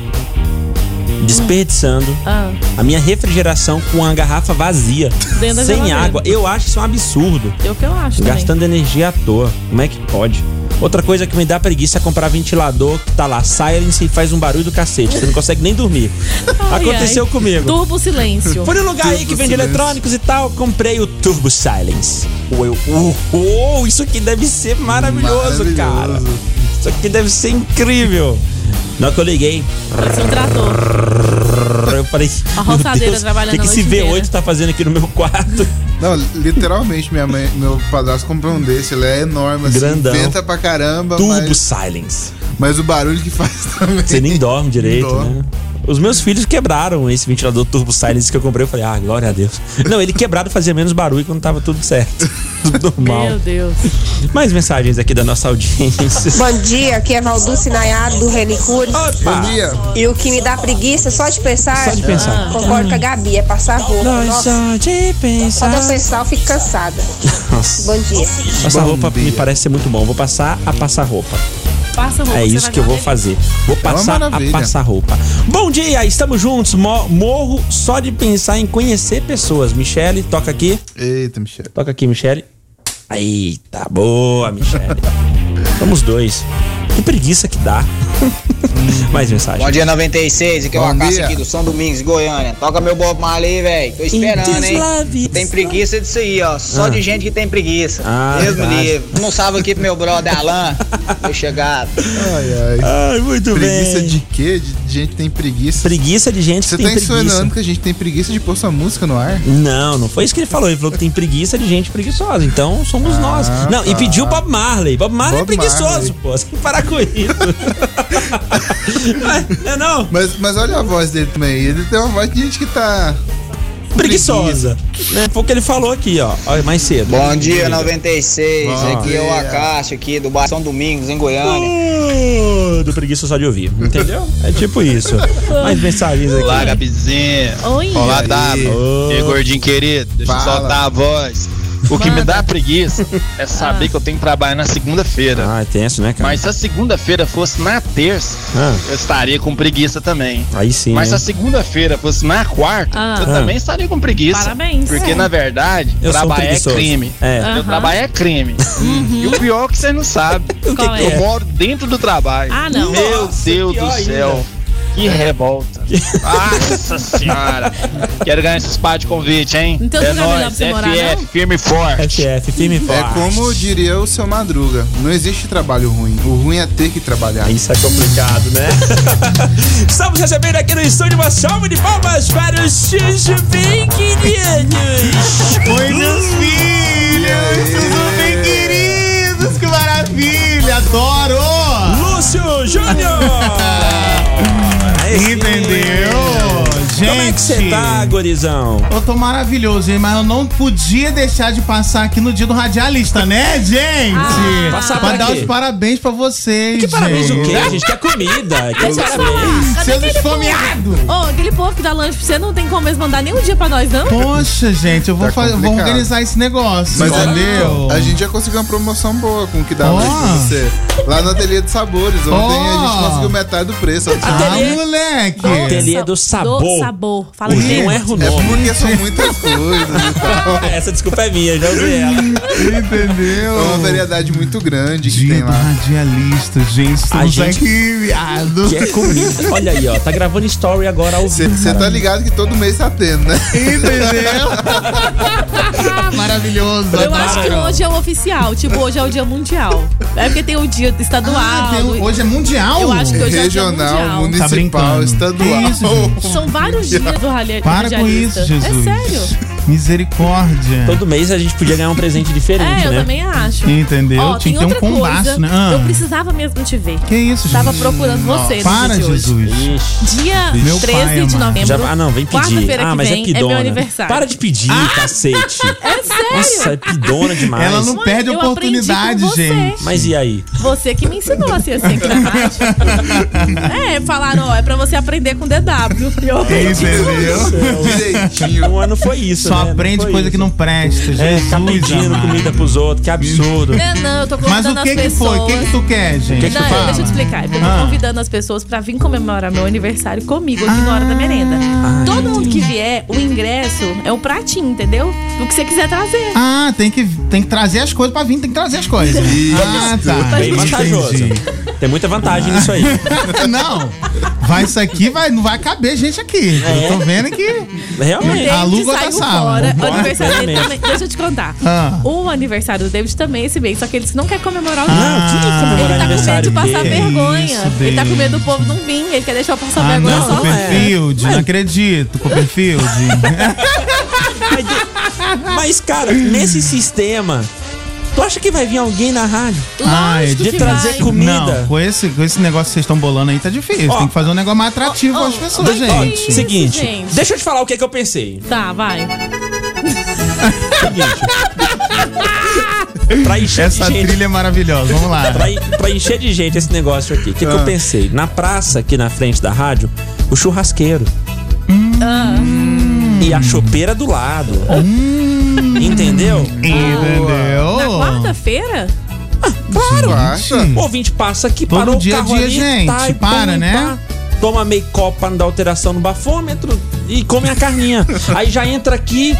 Desperdiçando Ah, a minha refrigeração com a garrafa vazia. Sem geladeira. água. Eu acho isso um absurdo. é o que eu acho também. Gastando energia à toa. Como é que pode? Outra coisa que me dá preguiça é comprar ventilador que tá lá, silence e faz um barulho do cacete. Você não consegue nem dormir. Ai, Aconteceu ai. comigo. Turbo silêncio. Foi no lugar aí que Turbo vende Silence. eletrônicos e tal, comprei o Turbo Silence. Uou, eu, uh, uh, isso aqui deve ser maravilhoso, cara. Maravilhoso. Isso aqui deve ser incrível. Na hora que eu liguei, Pode ser um trator. eu falei, A roçadeira Deus, trabalhando o que, que esse noite V8 inteira. tá fazendo aqui no meu quarto? Não, literalmente, minha mãe, meu padrasto comprou um desse. Ele é enorme, assim. Grandão. Venta pra caramba, Turbo mas, Silence. mas o barulho que faz também. Você nem dorme direito, dorme. né? Os meus filhos quebraram esse ventilador Turbo Silence que eu comprei. Eu falei, ah, glória a Deus. Não, ele quebrado fazia menos barulho quando tava tudo certo. Tudo normal. Meu Deus. Mais mensagens aqui da nossa audiência. Bom dia, aqui é Valduce Nayado do Relicure. Bom dia. E o que me dá preguiça só de pensar, Só de pensar. concordo com a Gabi, é passar roupa. Nós Nossa, só de quando eu pensar. pensar, eu fico cansada. Nossa. Bom dia. Passar roupa me dia. parece ser muito bom. Vou passar a passar roupa. Passa roupa, É isso que eu vou fazer. Vou passar a maravilha. passar roupa. Bom dia, estamos juntos. Mo- Morro só de pensar em conhecer pessoas. Michele, toca aqui. Eita, Michel. Toca aqui, Michele. Eita, boa, Michele. Somos dois. Que preguiça que dá. Mais mensagem. Bom dia 96, aqui é o Acácio aqui do São Domingos, Goiânia. Toca meu Bob Marley, velho. Tô esperando, hein? Tem preguiça disso aí, ó. Só Ah. de gente que tem preguiça. Ah, Deus me livre. Um salve aqui pro meu brother Alan. Foi chegado. Ai, ai. Ai, muito Preguiça bem. de quê? De gente que tem preguiça. Preguiça de gente Você que tá tem preguiça. insinuando que a gente tem preguiça de pôr sua música no ar? Não, não foi isso que ele falou. Ele falou que tem preguiça de gente preguiçosa. Então somos nós. Não, e tá. pediu Bob Marley. Bob Marley Bob é preguiçoso, Marley. pô. Você tem que parar com isso. é, não? Mas, mas olha a voz dele também. Ele tem uma voz de gente que tá. preguiçosa. Né? Foi o que ele falou aqui, ó. Olha, mais cedo. Bom dia, 96. Bom aqui é o dia. Acácio aqui do Bar São Domingos, em Goiânia. Uh, do preguiça só de ouvir, entendeu? É tipo isso. Mais mensagens aqui. Olá, Gabizinha. Oi. Olá? Dava. E aí, gordinho querido. Deixa Fala. eu soltar a voz. O que me Manda. dá preguiça é saber Ah. que eu tenho que trabalhar na segunda-feira. Ah, é tenso, né, cara? Mas se a segunda-feira fosse na terça, Ah, eu estaria com preguiça também. aí sim. Mas se hein? a segunda-feira fosse na quarta, Ah. eu Ah. também estaria com preguiça. Parabéns. Porque, É. na verdade, Eu trabalhar é crime. É. Aham. Eu trabalho é crime. E o pior é que você não sabe. O que, Qual que é? Eu moro dentro do trabalho. Ah, não. Meu Nossa, Deus do céu. ainda. Que revolta. Nossa senhora. Quero ganhar esses pá de convite, hein? Tem é nóis, pra você morar, FF, não? firme e forte. FF, firme e forte. É como diria o seu Madruga: não existe trabalho ruim. O ruim é ter que trabalhar. Isso é complicado, né? Estamos recebendo aqui no estúdio uma salva de palmas para os seus bem queridos. Oi, meus filhos! Tudo bem, você tá, gorizão? Eu tô maravilhoso, hein? Mas eu não podia deixar de passar aqui no dia do radialista, né, gente? Ah. Passar pra pra dar quê? os parabéns pra vocês. Que parabéns o gente. quê? A gente quer comida. Que Deixa eu parabéns. falar. Cadê Seus aquele esfomeados! povo? Ô, aquele povo que dá lanche pra você não tem como mesmo mandar nem um dia pra nós, não? Poxa, gente, eu vou, Tá fazer, vou organizar esse negócio, Mas é entendeu? a, gente já conseguiu uma promoção boa com o que dá Ó. mais pra você. Lá no Ateliê de Sabores. Ontem Ó. a gente conseguiu metade do preço. Ah, Ateliê- moleque! Ateliê do sabor. Do sabor. Fala direito. não erra o É nome. porque são muitas coisas e tal. Essa desculpa é minha, já usei ela. Entendeu? É uma variedade muito grande que Dia tem do lá. radialista, gente. Estamos gente aqui, viado. Que é comida. Olha aí, ó. Tá gravando story agora ao vivo. Você tá ligado que todo mês tá tendo, né? Entendeu? Maravilhoso. Eu acho que adoro. hoje é o oficial. Tipo, hoje é o dia mundial. É porque tem o dia estadual. Ah, tem um- hoje é mundial? Eu acho que hoje é o dia Regional, mundial. Tá municipal, brincando. estadual. Que isso, gente? São vários dias do rali- Para com radialista. isso, Jesus. É sério. Misericórdia. Todo mês a gente podia ganhar um presente diferente, É, eu né? também acho. Entendeu? Ó, Tinha tem que ter um combaço, coisa. né? Ah. Eu precisava mesmo te ver. Que isso, gente? Tava procurando você Para, dia. Jesus. Dia Meu 13 pai de novembro. Já, ah, não, vem pedir. Ah, que mas vem é pidona. meu aniversário. Para de pedir, cacete. É sério. Nossa, é pidona demais. Ela não Mãe, perde aprendi oportunidade, gente. Mas e aí? Você que me ensinou a ser assim aqui na rádio. é, falaram, ó, é pra você aprender com DW. Eu aprendi. Entendeu? Direitinho. Um ano foi isso, Só né? aprende coisa isso. que não presta, Jesus. É, ficar pedindo amado. comida pros outros, que absurdo. É, não, eu tô Mas convidando o que as que pessoas. foi? O que que tu quer, gente? Que que tu Não, fala? deixa eu te explicar. Eu tô Ah. convidando as pessoas pra vir comemorar meu aniversário comigo aqui na hora da merenda. Ah, Todo mundo que vier, o ingresso é um pratinho, entendeu? O que você quiser trazer. Ah, tem que, tem que trazer as coisas pra vir, tem que trazer as coisas. Ah, tá. Bem vantajoso. Tem muita vantagem nisso aí. Não, vai isso aqui, vai, não vai caber gente aqui. É. Eu tô vendo que. Realmente. Aluga outra sala. fora. O aniversário dele também. Deixa eu te contar. Ah. O aniversário do David também é esse mês, só que ele não quer comemorar o Não, dia. que comemorar Ele tá com medo de passar dele? vergonha. Isso, ele tá com medo do povo não vir, ele quer deixar eu passar Ah, vergonha não, só. Copperfield, não acredito, Copperfield. Mas, cara, nesse sistema, tu acha que vai vir alguém na rádio? Ai, de trazer vai. comida? Não, com esse, com esse negócio que vocês estão bolando aí tá difícil. Ó. Tem que fazer um negócio mais atrativo Ó, às ó, pessoas, mas gente. Isso, Seguinte, gente. deixa eu te falar o que, que eu pensei. Tá, vai. Pra encher Essa de gente. trilha é maravilhosa, vamos lá. Pra, pra encher de gente esse negócio aqui. O que, que eu Ah. pensei? Na praça, aqui na frente da rádio, o churrasqueiro. E a chopeira do lado. Entendeu? Entendeu? Na quarta-feira? Claro. Quarta? O ouvinte passa aqui, Todo parou dia a o carro dia, ali, gente, tá, e para, pum, né? pá, toma meio copo pra não dar alteração no bafômetro e come a carninha. Aí já entra aqui,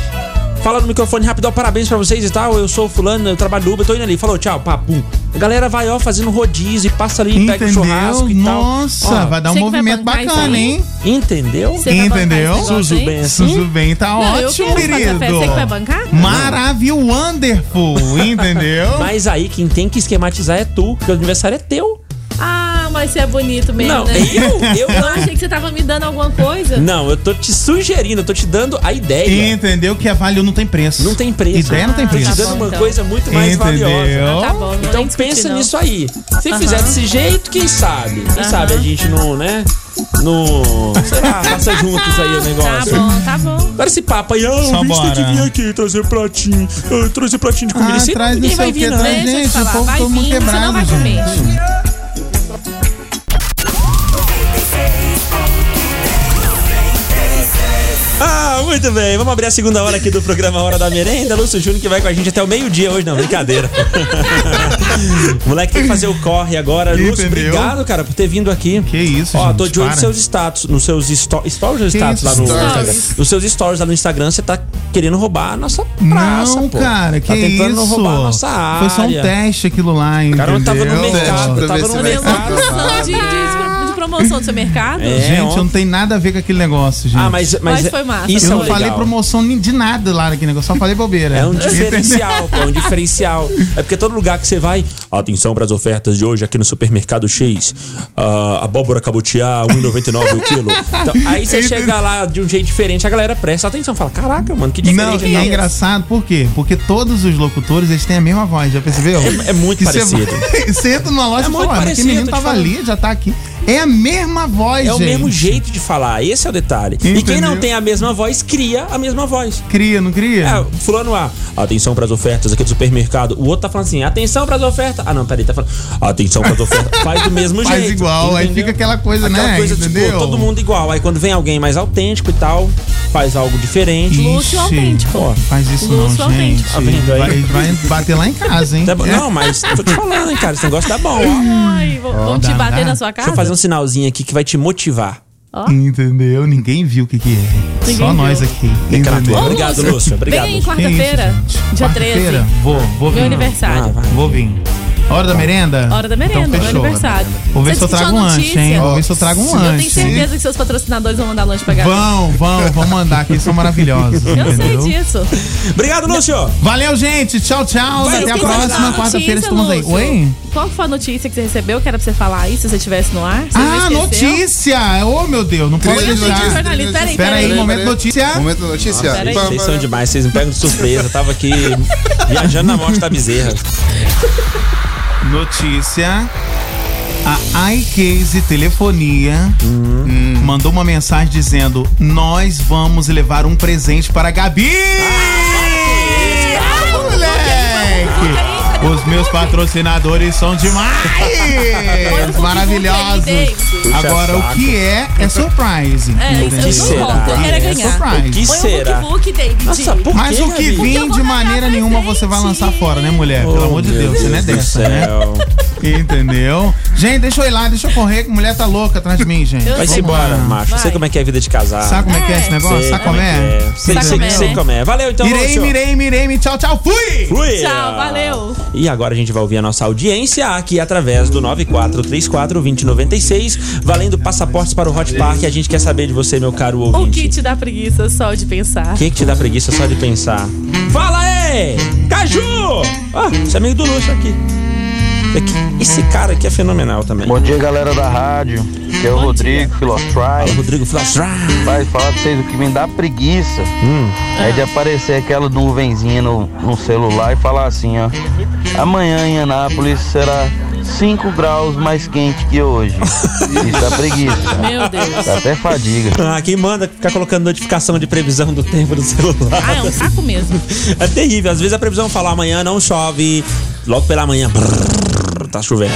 fala no microfone rápido, ó, parabéns pra vocês e tal, eu sou o fulano, eu trabalho no Uber, tô indo ali. Falou, tchau, pá, pum. A galera vai, ó, fazendo rodízio e passa ali, pega o Entendeu? churrasco e tal. Nossa, Ó, vai dar um movimento bacana, hein? Entendeu? Você Entendeu? Suzu bem assim. Suzu bem, tá Não, eu ótimo, querido. festa. Você que vai bancar? Maravilha, wonderful, entendeu? Mas aí quem tem que esquematizar é tu, porque o aniversário é teu. Ah, mas você é bonito mesmo, Não, né? eu- eu- eu achei que você tava me dando alguma coisa. Não, eu tô te sugerindo, eu tô te dando a ideia. Entendeu que a Valeu não tem preço. Não tem preço. Ideia não tem Tô preço. te dando uma então. coisa muito mais Entendeu? valiosa. Ah, tá bom, Então pensa não. nisso aí. Se Aham. fizer desse jeito, quem sabe? Quem Aham. sabe a gente não, né? No. Sei lá, faça juntos aí o Tá negócio. bom, tá bom. Agora esse papo aí, ah, Só o bicho tem que vir aqui trazer pratinho, ah, trazer pratinho de comida. Ah, Sempre traz não ninguém sei vai o que, vir, não. eu te gente, o povo vai todo mundo vir, você não quebrado, vai comer. gente. Muito bem. Vamos abrir a segunda hora aqui do programa Hora da Merenda. Lúcio Júnior que vai com a gente até o meio-dia hoje, não, brincadeira. Moleque tem que fazer o corre agora. Lúcio, Entendeu? obrigado, cara, por ter vindo aqui. Que isso, Ó, gente, tô de olho nos seus status, nos seus sto stories ou Que status lá no stories? Instagram. Nos seus stories lá no Instagram, você tá querendo roubar a nossa praça, Não, pô. cara, que tá tentando isso? roubar a nossa área. Foi só um teste aquilo lá, O cara não tava no entendeu? mercado, Pra tava no mercado. Promoção do seu mercado? É, Gente, ó. não tem nada a ver com aquele negócio, gente. Ah, mas, mas, Mas foi massa, Isso eu é não um falei legal. promoção nem de nada lá naquele negócio, só falei bobeira. É um diferencial, pô, é um diferencial. É porque todo lugar que você vai, atenção para as ofertas de hoje aqui no supermercado X. Ah, abóbora cabutiá, 1,99 o quilo. Então, aí você chega lá de um jeito diferente, a galera presta atenção, fala: "Caraca, mano, que Não, diferente e é tá?" engraçado, por quê? Porque todos os locutores, eles têm a mesma voz, já percebeu? É- é muito Que parecido. Você entra numa loja É e fala, "Ah, mas que menino tava falando." ali, já tá aqui. É a mesma voz, É o gente. mesmo jeito de falar, esse é o detalhe. E quem não Entendeu? tem a mesma voz, cria a mesma voz. Cria, não cria? É, fulano A, atenção pras ofertas aqui do supermercado. O outro tá falando assim, atenção pras ofertas. Ah, não, peraí, tá falando, atenção pras ofertas. Faz do mesmo Faz jeito. igual, aí entendeu? fica aquela coisa, Aquela né? coisa, entendeu? tipo, todo mundo igual. Aí quando vem alguém mais autêntico e tal, faz algo diferente. Lúcio autêntico. Pô, faz isso Lúcio não, gente. autêntico. Tá vendo aí? Vai, vai bater lá em casa, hein? Tá bom. Não, mas tô te falando, hein, cara. Esse negócio tá bom, ó. Ai, vão vão te dá, bater dá. na sua casa? Deixa eu fazer um sinalzinho aqui que vai te motivar. Ó. Entendeu? Ninguém viu o que que é. Ninguém Só viu. nós aqui. Entendeu? tua. Obrigado, Lúcio. Obrigado. Vem aí quarta-feira, dia 13. Quarta-feira? Vou, vou vir. Meu aniversário. Ah, vai. Vou vir. Hora da merenda? Hora da merenda, Então, meu fechou. aniversário. Vou ver se eu trago um lanche, hein? Vou ver se eu trago um Eu lanche. tenho certeza que seus patrocinadores vão mandar lanche pra galera. Vão, vão, vão mandar, que eles são maravilhosos. Eu sei entendeu? disso. Obrigado, Lúcio. Valeu, gente. Tchau, tchau. Mas Até a próxima quarta-feira. Estamos aí. Oi? Qual foi a notícia que você recebeu que era pra você falar aí se você estivesse no ar? Você Ah, notícia! Ô, meu Deus, não pode deixar. peraí, Pera notícia. aí, peraí, momento notícia. Momento da notícia. Peraí. Vocês são demais, vocês me pegam de surpresa. Eu tava aqui viajando na morte da bezerra. Notícia. A iCase Telefonia Hum. mandou uma mensagem dizendo: Nós vamos levar um presente para a Gabi! Ah, moleque! Os meus patrocinadores são demais! Maravilhosos! Agora, o que é, é surprise. É, isso entendeu? eu será? não conto, eu quero é É ganhar. surprise. O que será? David. Nossa, por Mas que, o que vim de maneira nenhuma você vai lançar fora, né, mulher? Pelo Oh, amor de Deus, você não é dessa, né? Entendeu? Gente, deixa eu ir lá, deixa eu correr, que mulher tá louca atrás de mim, gente. Sei. embora, Vai. macho. Sei Vai. como é que é a vida de casar. Sabe como é que é esse negócio? Sei Sabe como como é é? que é. Sei, Sabe sei, como é, sei né? como é. Valeu, então, Mirei, mirei, mirei, tchau, tchau, fui! Fui! Tchau, valeu. E agora a gente vai ouvir a nossa audiência aqui através do 9434-2096, valendo passaportes para o Hot Park. A gente quer saber de você, meu caro O ouvinte. que te dá preguiça só de pensar? O que, que te dá preguiça só de pensar? Fala aí! Caju! Ah, esse amigo do Lúcio aqui. Aqui. Esse cara aqui é fenomenal também. Bom dia, galera da rádio. Que é o Rodrigo, Filostry. Rodrigo Flastrar. Vai falar pra vocês o que me dá preguiça. Hum. É de aparecer aquela nuvenzinha no, no celular e falar assim, ó. Amanhã em Anápolis será 5 graus mais quente que hoje. Isso é preguiça. Meu Deus. Dá até fadiga. Ah, quem manda ficar colocando notificação de previsão do tempo no celular? Ah, é um saco mesmo. É terrível. Às vezes a previsão fala amanhã não chove, logo pela manhã brrr, tá chovendo.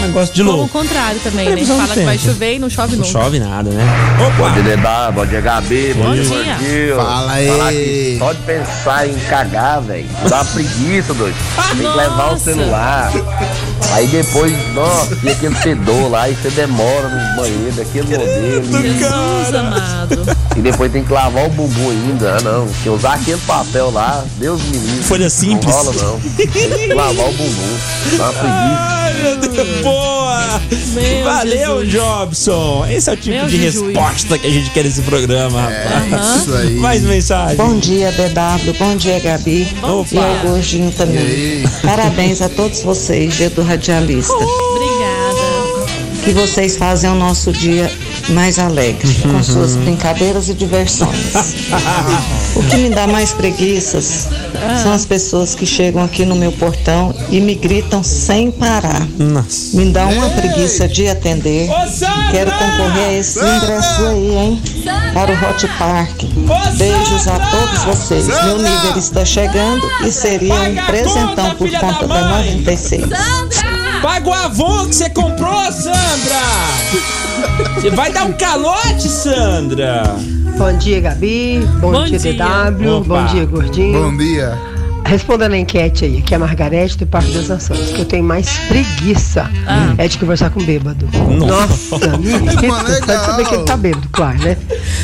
Negócio de Ou o louco. contrário também, né? Previsão do Fala que vai chover e não chove Não nunca. chove nada, né? Bom dia, Opa! Dedá. Bom dia, Gabi. Bom dia. Gordinho. Fala aí. Só de pensar em cagar, velho. Dá uma preguiça, doido. Tem que levar o celular. Aí depois, nossa, e aquele fedor lá, e você demora no banheiro, daquele modelo. Jesus amado. E depois tem que lavar o bumbum ainda. Ah, não. Porque usar aquele papel lá, Deus me livre. Folha simples. Não rola, não. Tem que lavar o bumbum. Dá uma preguiça. Ai, meu Deus, boa! Meu Valeu, Jesus. Jobson! Esse é o tipo Meu de Jesus. resposta que a gente quer nesse programa, rapaz. É, isso aí. Mais mensagem. Bom dia, DW. Bom dia, Gabi. Bom e também. E aí? Parabéns a todos vocês, dia do radialista. Obrigada. que vocês fazem o nosso dia mais alegre, com suas brincadeiras e diversões. O que me dá mais preguiças são as pessoas que chegam aqui no meu portão e me gritam sem parar. Nossa. Me dá uma preguiça de atender. Quero concorrer a esse ingresso aí, hein? Para o Hot Park. Beijos a todos vocês. Meu nível está chegando e seria um presentão por conta da 96. Paga o avô que você comprou, Sandra! Você vai dar um calote, Sandra! Bom dia, Gabi. Bom, Bom dia, dia. DW. Opa. Bom dia, Gordinho. Bom dia. Respondendo a enquete aí, aqui é a Margarete do Parque das Nações, que eu tenho mais preguiça é de conversar com bêbado. Nossa, me irrita. Só de saber que ele tá bêbado, claro, né?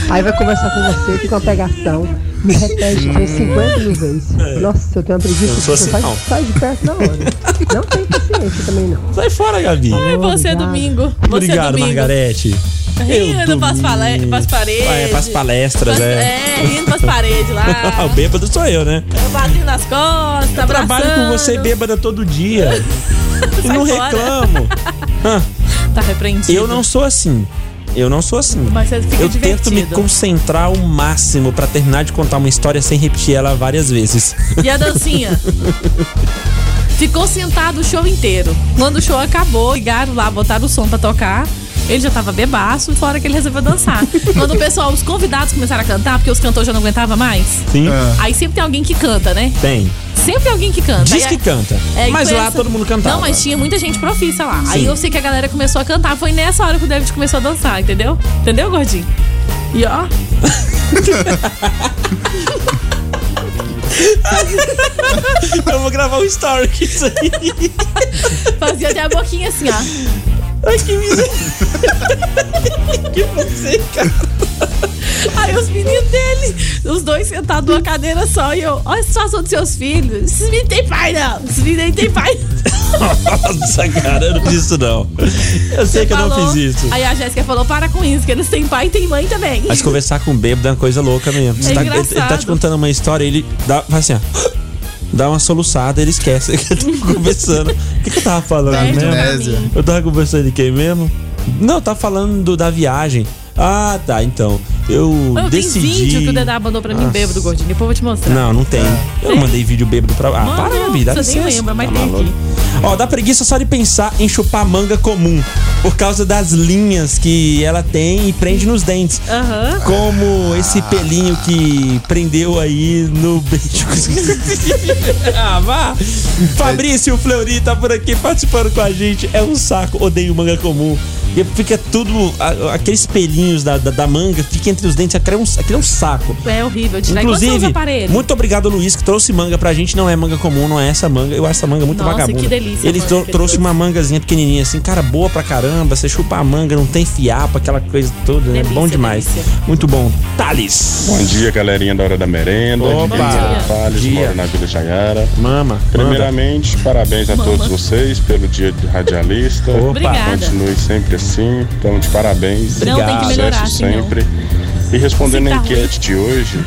Aí vai conversar com você, fica uma pegação, me repete umas 50 mil vezes. Nossa, eu tenho uma preguiça Eu sou você assim, sai, não. sai de perto na hora. Não tem paciência também, não. Sai fora, Gabi. Ai, você é domingo. Você Obrigado, é domingo. Margarete. Rindo pras, pale- pras paredes. Ah, é, pras palestras, Pras- é. É, rindo pras paredes lá. o bêbado sou eu, né? Batendo nas costas, Eu trabalho com abraçando. você bêbada todo dia. e não fora. reclamo. Hã, Tá repreendido. eu não sou assim. Eu não sou assim. Mas você fica eu tento me divertido. concentrar ao máximo pra terminar de contar uma história sem repetir ela várias vezes. E a dancinha? Ficou sentado o show inteiro. Quando o show acabou, ligaram lá, botaram o som pra tocar. Ele já tava bebaço, fora que ele resolveu dançar. Quando o pessoal, os convidados começaram a cantar, porque os cantores já não aguentavam mais. Sim. Aí sempre tem alguém que canta, né? Tem. Sempre alguém que canta. Diz Aí que é- canta. é, mas lá essa- todo mundo cantava. Não, mas tinha muita gente profissa lá. Aí Sim. eu sei que a galera começou a cantar. Foi nessa hora que o David começou a dançar, entendeu? Entendeu, gordinho? E ó. Eu vou gravar um story com isso aí. Fazia até a boquinha assim, ó. Ai, que miséria. que você, cara. Aí os meninos dele, os dois sentados numa cadeira só, e eu, olha a situação dos seus filhos. Esses meninos têm pai, não. Esses meninos nem têm pai. Nossa, cara, eu não fiz isso não. Eu sei que eu não Falou. fiz isso. Aí a Jéssica falou: para com isso, que eles têm pai e têm mãe também. Mas conversar com o bêbado é uma coisa louca mesmo. Você tá- ele, ele tá te contando uma história, ele dá, faz assim, ó. Dá uma soluçada, ele esquece que eu tô conversando. O que, que eu tava falando Perde mesmo? Eu tava conversando de quem mesmo? Não, tá falando do- da viagem. Ah, tá, então. Eu Eu decidi. tenho vídeo que o Dedá mandou pra mim, Nossa. bêbado, gordinho. Depois eu vou te mostrar. Não, não tem. Eu não mandei vídeo bêbado pra. Ah, Mandou, para, Gabi, dá você nem lembra, mas Tá tem maluco. aqui. Ó, dá preguiça só de pensar em chupar manga comum. Por causa das linhas que ela tem e prende nos dentes. Aham. Como esse pelinho que prendeu aí no beijo. ah, vá. Fabrício Fleury tá por aqui participando com a gente. É um saco, odeio manga comum. E fica tudo. a- Aqueles pelinhos da, da, da manga fica entre os dentes. Aquilo é um, aquilo é um saco. É horrível. Tirar Inclusive, muito obrigado, Luiz, que trouxe manga pra gente. Não é manga comum, não é essa manga. Eu acho essa manga muito Nossa, vagabunda. que delícia, Ele que trouxe uma mangazinha pequenininha, assim, cara, boa pra caramba. Você chupa a manga, não tem fiapo, aquela coisa toda. né? Delícia, Bom demais. delícia. Muito bom. Thales. Bom dia, galerinha da Hora da Merenda. Opa. Bom Thales, dia. moro na Vila Jaiara. Mama. Primeiramente, parabéns a Mama. todos vocês pelo dia de radialista. Opa. Obrigada. Continue sempre assim. Então, de parabéns. Não, tem que melhorar, Sucesso sempre. E respondendo a enquete de hoje,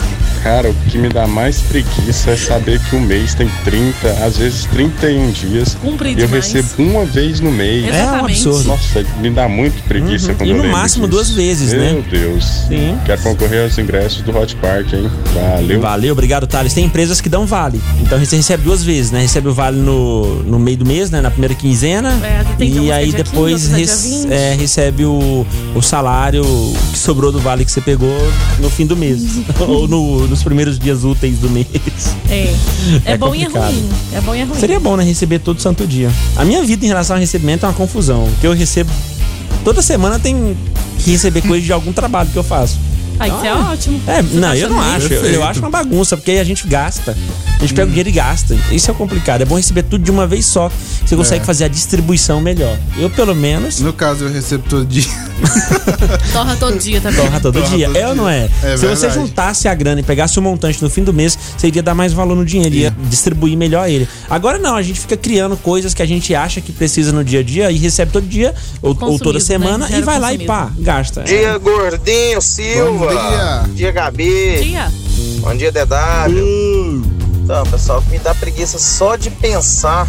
cara, o que me dá mais preguiça é saber que o mês tem 30, às vezes 31 dias. Cumprido e eu recebo uma vez no mês. É um absurdo. Nossa, me dá muito preguiça Uhum. quando E no máximo disso. duas vezes, Meu né? Deus. Sim. Quero concorrer aos ingressos do Hot Park, hein? Valeu. Valeu, obrigado, Thales. Tem empresas que dão vale. Então você recebe duas vezes, né? Recebe o vale no, no meio do mês, né? Na primeira quinzena. É, tem e aí dia 15, depois outros é dia rec- 20. é, recebe o, o salário que sobrou do vale que você pegou no fim do mês. Ou no- nos primeiros dias úteis do mês. É. É, É bom e é complicado. ruim. É bom e é ruim. Seria bom, né? Receber todo santo dia. A minha vida em relação ao recebimento é uma confusão. Porque eu recebo. Toda semana tem que receber coisa de algum trabalho que eu faço. Ah, isso é ótimo. É, Você não, tá eu não acho. Eu, eu acho uma bagunça, porque aí a gente gasta. A gente pega o dinheiro e gasta. Isso é complicado. É bom receber tudo de uma vez só. Você consegue É. fazer a distribuição melhor. Eu, pelo menos, No caso, eu recebo todo dia. Torra todo dia também. torra todo Torra dia. todo É ou não é? É Se você verdade. juntasse a grana e pegasse o montante no fim do mês, você iria dar mais valor no dinheiro, ia distribuir melhor ele. Agora não, a gente fica criando coisas que a gente acha que precisa no dia a dia e recebe todo dia ou, ou toda Consumismo, semana né? e vai lá e pá, gasta. Dia Gordinho Silva. Bom dia. Gabi. Dia. Bom dia, DW. Então, pessoal, me dá preguiça só de pensar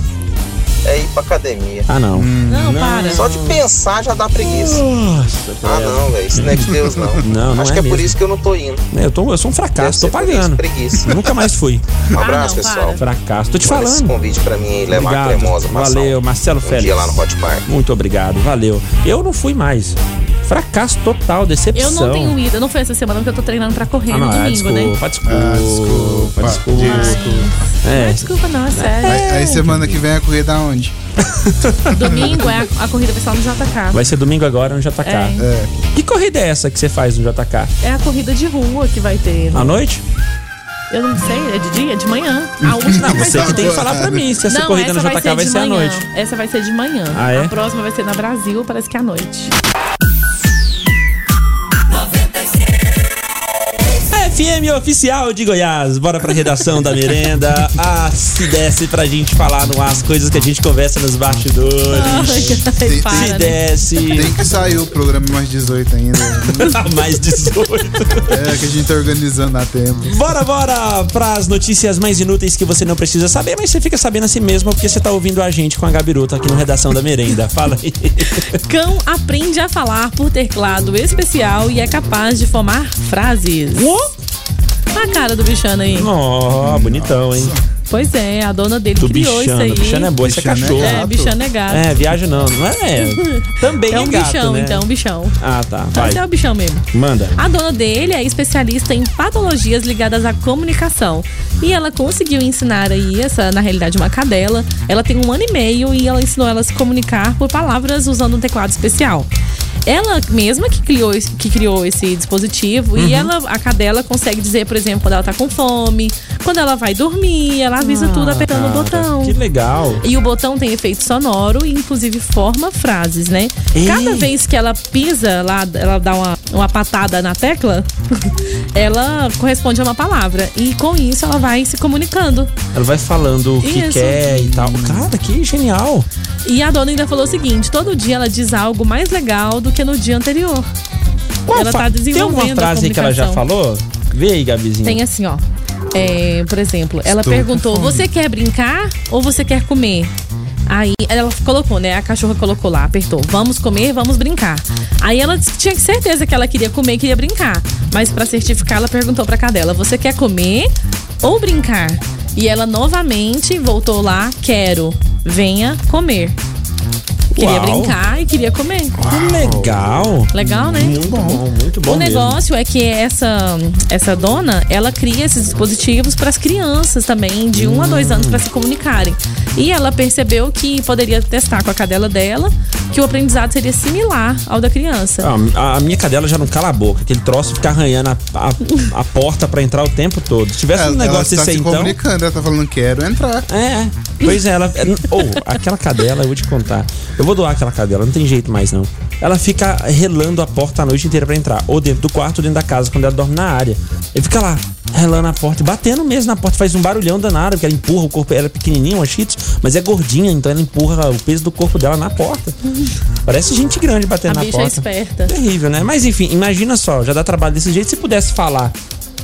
é ir pra academia. Ah, não. Não, para. Só de pensar já dá preguiça. Nossa, Ah, não, velho. Isso não é de Deus, não. Não, não Acho é que é por mesmo. isso que eu não tô indo. Eu, tô, eu sou um fracasso, tô por pagando. preguiça. Nunca mais fui. Um abraço, pessoal. Fracasso. Tô te esse falando. convite pra mim aí, levar a Obrigado. cremosa. passar Valeu, Marcelo um Félix. dia lá no Hot Park. Muito obrigado, valeu. Eu não fui mais. Fracasso total, decepção. Eu não tenho ido, eu não fui essa semana porque eu tô treinando pra correr Ah, no não, ah, domingo, né? desculpa, desculpa, Ah, desculpa, desculpa, desculpa. Não É, é desculpa, não, é sério. Aí, aí semana que vem a correr da onde? Domingo é a, a corrida vai ser lá no JK. vai ser domingo agora no JK. É. Que corrida é essa que você faz no JK? É a corrida de rua que vai ter. À noite? Eu não sei, é de dia? É de manhã. A última Não, vai você ser que tem que falar pra mim se essa Não, corrida no essa JK vai de ser à noite. Essa vai ser de manhã. Ah, é? A próxima vai ser na Brasil, parece que é à noite. FM Oficial de Goiás, bora pra redação da merenda. Ah, se desse pra gente falar no ar as coisas que a gente conversa nos bastidores. Tem, para, se né? desse. tem que sair o programa mais 18 ainda. Mais 18. É, que a gente tá organizando a tempo. Bora, bora pras notícias mais inúteis que você não precisa saber, mas você fica sabendo assim mesmo porque você tá ouvindo a gente com a Gabiruta aqui no Redação da Merenda. Fala aí. Cão aprende a falar por teclado especial e é capaz de formar frases. A cara do bichano aí. Ó, bonitão, hein? Pois é, a dona dele Do criou bichano. isso aí. Bichano é boa, isso é é cachorro. É, bichano é gato. É, viagem não, não é? Também É um gato, bichão, né? então, um bichão. Ah, tá. Vai. Mas é o bichão mesmo. Manda. A dona dele é especialista em patologias ligadas à comunicação. E ela conseguiu ensinar aí essa, na realidade, uma cadela. Ela tem um ano e meio e ela ensinou ela a se comunicar por palavras usando um teclado especial. Ela mesma que criou, esse- que criou esse dispositivo Uhum. e ela, a cadela consegue dizer, por exemplo, quando ela tá com fome, quando ela vai dormir, ela avisa tudo apertando o botão. Ah, Que legal. E o botão tem efeito sonoro e, inclusive, forma frases, né? Ei. Cada vez que ela pisa lá, ela dá uma, uma patada na tecla, ela corresponde a uma palavra. E com isso ela vai se comunicando. Ela vai falando o que Isso. quer e tal. Cara, que genial. E a dona ainda falou o seguinte: todo dia ela diz algo mais legal do que no dia anterior. ela fa- tá Tem desenvolvendo alguma a frase que ela já falou? Vê aí, Gabizinho. Tem assim, ó. É, por exemplo, ela Estou perguntou: você quer brincar ou você quer comer? Aí ela colocou, né? A cachorra colocou lá, apertou: vamos comer, vamos brincar. Aí ela disse que tinha certeza que ela queria comer e queria brincar. Mas pra certificar, ela perguntou pra cadela: você quer comer ou brincar? E ela novamente voltou lá: quero, venha comer. Queria Uau. brincar e queria comer. Que legal. Legal, né? Muito bom, muito bom. O mesmo. negócio é que essa, essa dona, ela cria esses dispositivos para as crianças também, de um a dois anos, para se comunicarem. E ela percebeu que poderia testar com a cadela dela, que o aprendizado seria similar ao da criança. Ah, a minha cadela já não cala a boca, aquele troço fica arranhando a, a, a porta pra entrar o tempo todo. Se tivesse um Ela, negócio ela tá desse aí, se então. comunicando, ela tá falando quero entrar. É, pois é, ela. Ou, aquela cadela, eu vou te contar. Eu vou doar aquela cadela, não tem jeito mais não. Ela fica relando a porta a noite inteira pra entrar. Ou dentro do quarto ou dentro da casa, quando ela dorme na área. Ele fica lá, relando a porta batendo mesmo na porta. Faz um barulhão danado, porque ela empurra o corpo. Ela é pequenininha, uma cheetos, mas é gordinha, então ela empurra o peso do corpo dela na porta. Parece gente grande A batendo na bicha é porta. esperta. Terrível, né? Mas enfim, imagina só, já dá trabalho desse jeito se pudesse falar.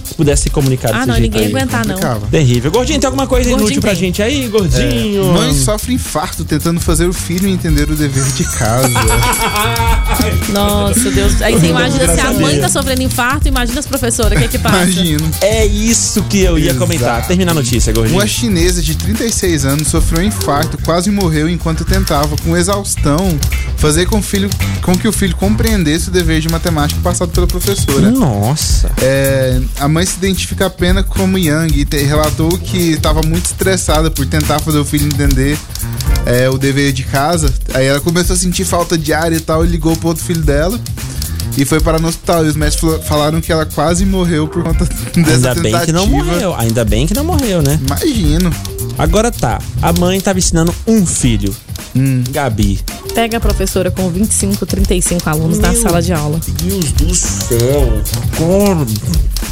Se pudesse se comunicar Ah, desse não, jeito ninguém aí. ia aguentar, não. Complicava. Terrível. Gordinho, tem alguma coisa Gordinho inútil pra tem. gente aí, gordinho? Mãe sofre infarto tentando fazer o filho entender o dever de casa. Nossa, Deus. Aí você imagina se a mãe tá sofrendo infarto, imagina as professoras, o que é que passa? Imagino. É isso que eu ia Exato. comentar. Termina a notícia, gordinho. Uma chinesa de 36 anos sofreu um infarto, quase morreu enquanto tentava, com exaustão, fazer com, o filho, com que o filho compreendesse o dever de matemática passado pela professora. Nossa. É, a mãe se identifica apenas como Yang e te- relatou que estava muito estressada por tentar fazer o filho entender é, o dever de casa. Aí ela começou a sentir falta de ar e tal e ligou pro outro filho dela. E foi para no hospital. E os médicos fala- falaram que ela quase morreu por conta dessa Ainda bem tentativa. que não morreu. Ainda bem que não morreu, né? Imagino. Agora tá. A mãe tava ensinando um filho. Gabi. Pega a professora com 25, 35 alunos na Meu sala de aula. Deus do céu. Como?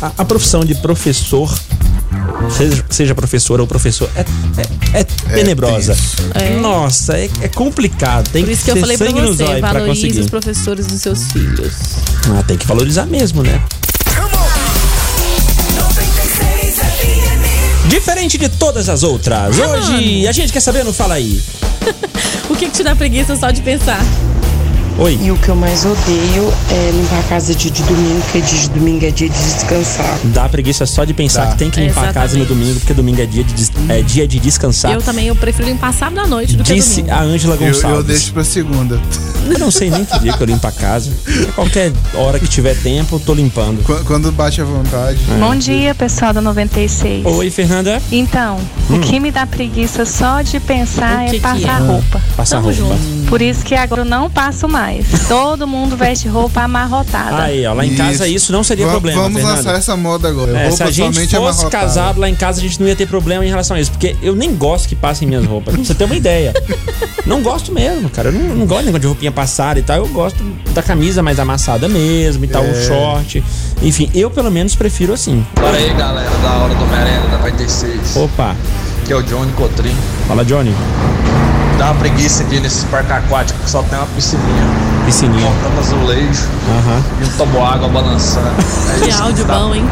A, a profissão de professor, seja, seja professora ou professor, é, é, é tenebrosa. É. Nossa, é, é complicado. Tem Por isso que que eu falei pra você, valorize conseguir. os professores dos seus filhos. Ah, tem que valorizar mesmo, né? Diferente Diferente de todas as outras. Hoje a gente quer saber no Fala aí. O que, que te dá preguiça só de pensar? Oi. E o que eu mais odeio é limpar a casa dia de domingo, porque dia de domingo é dia de descansar. Dá preguiça só de pensar Dá. que tem que limpar a casa no domingo, porque domingo é dia de, des- é dia de descansar. Eu também, eu prefiro limpar sábado à noite do que Disse domingo. a Ângela Eu, Gonçalves. eu deixo pra segunda. Eu não sei nem que dia que eu limpo a casa. Qualquer hora que tiver tempo, eu tô limpando. Qu- Quando bate a vontade. Bom dia, pessoal da 96. Oi, Fernanda. Então, Hum. o que me dá preguiça só de pensar O que é que passar é? roupa. Passar Tamo roupa. Por isso que agora eu não passo mais. Todo mundo veste roupa amarrotada. Aí, ó, lá em casa isso não seria Va- problema. Vamos Fernanda. lançar essa moda agora. É, se Roupa a gente fosse amarrotada. casado lá em casa, a gente não ia ter problema em relação a isso. Porque eu nem gosto que passem minhas roupas. Pra você ter uma ideia. não gosto mesmo, cara. Eu não, não gosto de roupinha passada e tal. Eu gosto da camisa mais amassada mesmo e tal, É. o short. Enfim, eu pelo menos prefiro assim. Bora aí, galera, da hora do merenda da 96. Opa, Que é o Johnny Cotrim. fala Johnny. Dá uma preguiça aqui nesses parques aquáticos que só tem uma piscininha. Piscininha. Faltando azulejo Aham. e um toboágua balançando. É Que áudio dá bom, hein?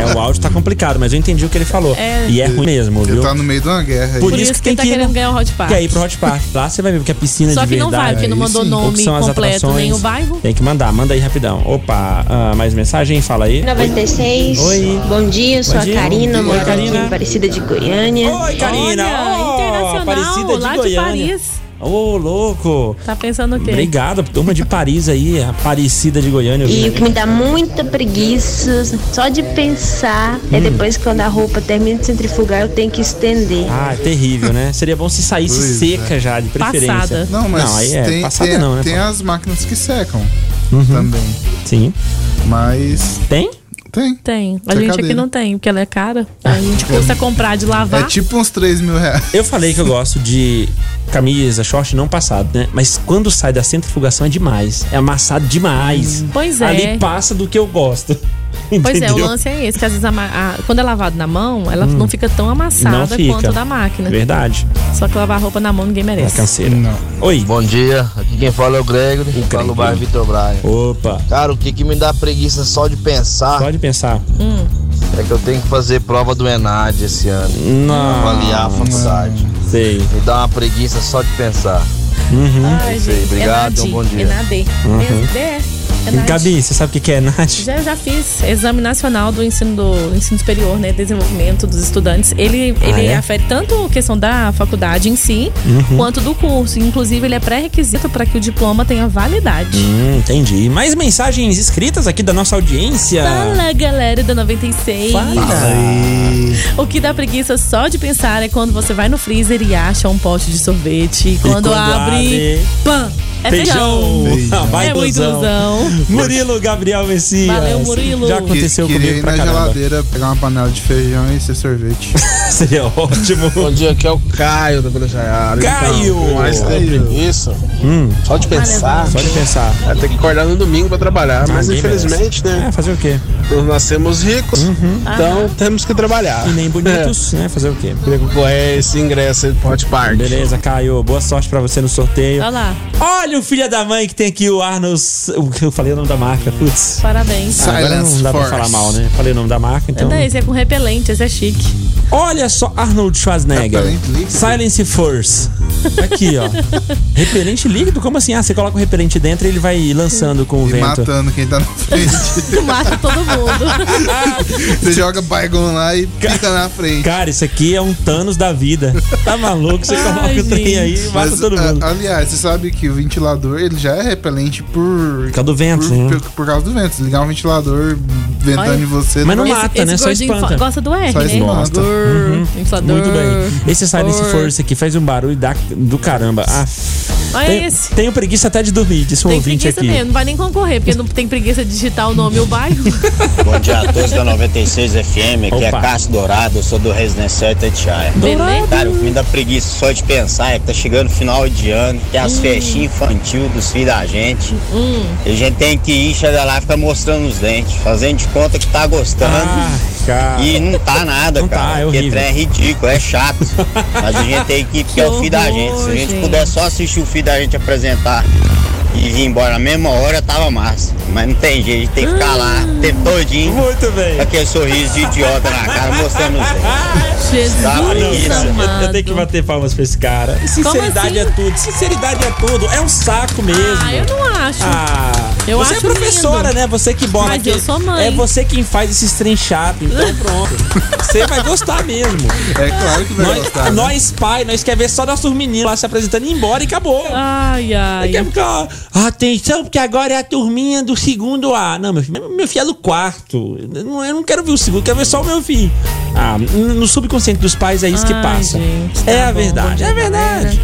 É, o áudio tá complicado, mas eu entendi o que ele falou. É. E é ruim mesmo, Ele viu? tá no meio de uma guerra aí. Por, Por isso, que que tem tá que ir querendo ganhar o Hot Park. Quer ir pro Hot Park. Lá você vai ver que a piscina Só de que não verdade. vai, porque não aí mandou sim. Nome são as completo, atrações. nem o bairro. Tem que mandar, manda aí rapidão. Opa, ah, mais mensagem? Fala aí. 96. Oi. Bom dia, sou Bom a dia. Karina, Oi, moro aqui Karina. em Aparecida de Goiânia. Oi, Karina! Olha, Ó, internacional, Aparecida de lá de Goiânia. Paris. Ô, louco! Tá pensando o quê? Obrigado, turma de Paris aí, Aparecida de Goiânia. E o que me dá muita preguiça, só de pensar, é depois que quando a roupa termina de centrifugar, eu tenho que estender. Ah, é terrível, né? Seria bom se saísse Pois seca já, de preferência. Passada. Não, mas Não, aí é tem, passada tem, não, né, tem as máquinas que secam Uhum. também. Sim. Mas Tem? Tem. Tem. A Secadeira. gente aqui não tem, porque ela é cara. A gente custa comprar de É lavar. tipo uns 3 mil reais. Eu falei que eu gosto de camisa, short não passado, né? Mas quando sai da centrifugação é demais. É amassado demais. Pois é. Ali passa do que eu gosto. Pois é, o lance é esse, que às vezes a a- quando é lavado na mão, ela não fica tão amassada Hum. Fica. quanto da máquina. Verdade. Só que lavar roupa na mão ninguém É merece. canseira. Não. Oi. Bom dia, aqui quem fala é o Gregory, fala no bairro Vitor Braga. Opa. Cara, o que, que me dá preguiça só de pensar Pode pensar. Hum. é que eu tenho que fazer prova do ENAD esse ano. Não. Avaliar a faculdade. Sei. Me dá uma preguiça só de pensar. Uhum. Ai, É isso aí, obrigado, Enadi, um bom dia. Enadê. Uhum. É, Enadi. Gabi, você sabe o que é Nath? Já, já fiz Exame Nacional do Ensino, do ensino Superior, né? Desenvolvimento dos estudantes. Ele, ele é? afere tanto a questão da faculdade em si, Uhum. quanto do curso. Inclusive, ele é pré-requisito para que o diploma tenha validade. Hum, entendi. Mais mensagens escritas aqui da nossa audiência. Fala, galera da 96. O que dá preguiça só de pensar é quando você vai no freezer e acha um pote de sorvete. E quando, quando abre, abre, pã! É feijão. Feijão. Vai É muito. Murilo Gabriel Messias. Valeu, Murilo. Já aconteceu Que- comigo ir pra na caramba. geladeira, pegar uma panela de feijão e ser sorvete. Seria ótimo. Bom dia, aqui é o Caio da Vila Jaiara. Caio! Então, mais preguiça. Hum, Só de pensar. só de pensar. É ter que acordar no domingo pra trabalhar. Mas ninguém infelizmente, né? É, fazer o quê? Nós nascemos ricos, então temos que trabalhar. E nem bonitos, né? Fazer o quê? Queria concorrer esse ingresso aí pro Hot Park. Beleza, Caio. Boa sorte pra você no sorteio. Olha lá. Olha o filho da mãe que tem aqui o Arnold. Eu falei o nome da marca. Putz. Parabéns. Ah, Agora não dá pra Force. falar mal, né? Falei o nome da marca, então. Então... Esse é com repelente, esse é chique. Olha só, Arnold Schwarzenegger. Repelente líquido? Silence Force. Aqui, ó. repelente líquido? Como assim? Ah, você coloca o repelente dentro e ele vai lançando com o E vento. matando quem tá na frente. Mata todo mundo. Você joga Baigon lá e fica na frente. Cara, isso aqui é um Thanos da vida. Tá maluco? Você Ai, coloca o trem aí e mata Mas, todo mundo. a- aliás, você sabe que o ventilador ele já é repelente por. Por causa do vento, por, né? por, por causa do vento. Se ligar um ventilador ventando Olha. em você. Mas não mata, esse né? Só espanta. gosta do R, Só né? espanta. Inflador, Uhum. inflador. Muito bem. Esse Silence Or- Force aqui faz um barulho da, do caramba. Ah, Olha tenho, esse. tenho preguiça até de dormir, disse um Tem ouvinte preguiça aqui. mesmo, não vai nem concorrer, porque não tem preguiça de digitar o nome e o bairro. Bom dia a todos da 96 FM, aqui é. Cássio Dourado, eu sou do Residência Itatiaia. Beleza? Cara, o que me dá preguiça só de pensar é que tá chegando final de ano, tem as festinhas infantil dos filhos da gente. Hum. E a gente tem que ir, chegar lá e ficar mostrando os dentes, fazendo de conta que tá gostando. Ah, cara. E não tá nada, Não tá, cara. é porque horrível. trem é ridículo, é chato. Mas a gente tem que ir porque é o filho da gente. Se a gente horror, puder só assistir o filho da gente apresentar e vir embora na mesma hora, tava massa. Mas não tem jeito, tem que ficar lá o tempo todinho. Muito bem. Aquele sorriso de idiota na cara, mostrando os dentes. Jesus Dá preguiça. Eu, eu tenho que bater palmas pra esse cara. Sinceridade é tudo. Sinceridade é tudo. É um saco mesmo. Ah, eu não acho. Ah, Eu você acho é professora, lindo. né? Você que bola Mas eu sou mãe. É você quem faz esse trem chato. Então pronto. você vai gostar mesmo. É claro que vai nós, gostar, né? Nós, pai, nós quer ver só nossos meninos lá se apresentando e ir embora e acabou. Ai, ai. Quer ficar, atenção, porque agora é a turminha do segundo A. Não, meu filho, meu filho é do quarto. Eu não, eu não quero ver o segundo, quero ver só o meu filho. Ah, no subconsciente dos pais é isso que Ai, passa. gente, tá é a bom, verdade, bom é dia, a verdade.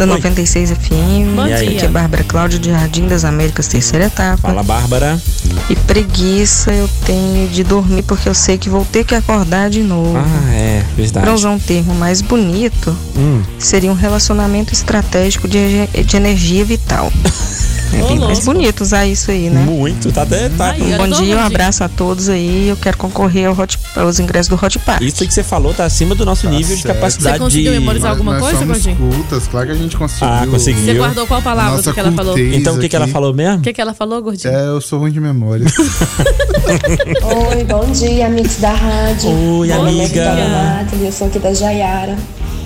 Da Oi. 96 FM. Bom? Aqui é. Bárbara Cláudia de Jardim das Américas, terceira etapa. Fala, Bárbara. E preguiça eu tenho de dormir porque eu sei que vou ter que acordar de novo. Ah, é, verdade. Pra usar um termo mais bonito, Hum. seria um relacionamento estratégico de, de energia vital. É bem mais bonito usar isso aí, né? Muito, tá até. Tá, Ai, Um bom dia, um abraço a todos aí. Eu quero concorrer ao hot, aos ingressos do Hot Park. Isso que você falou tá acima do nosso nível de certo. capacidade Você conseguiu de. memorizar alguma Nós coisa, Gordinho? cultas, claro que a gente conseguiu. Ah, conseguiu. Você guardou qual palavra Nossa do que ela falou? Então o que, que ela falou mesmo? O que, que ela falou, Gordinho? É, eu sou ruim de memória. Oi, bom dia, amigos da rádio. Oi, Meu nome é amiga. Nathalie, eu sou aqui da Jaiara.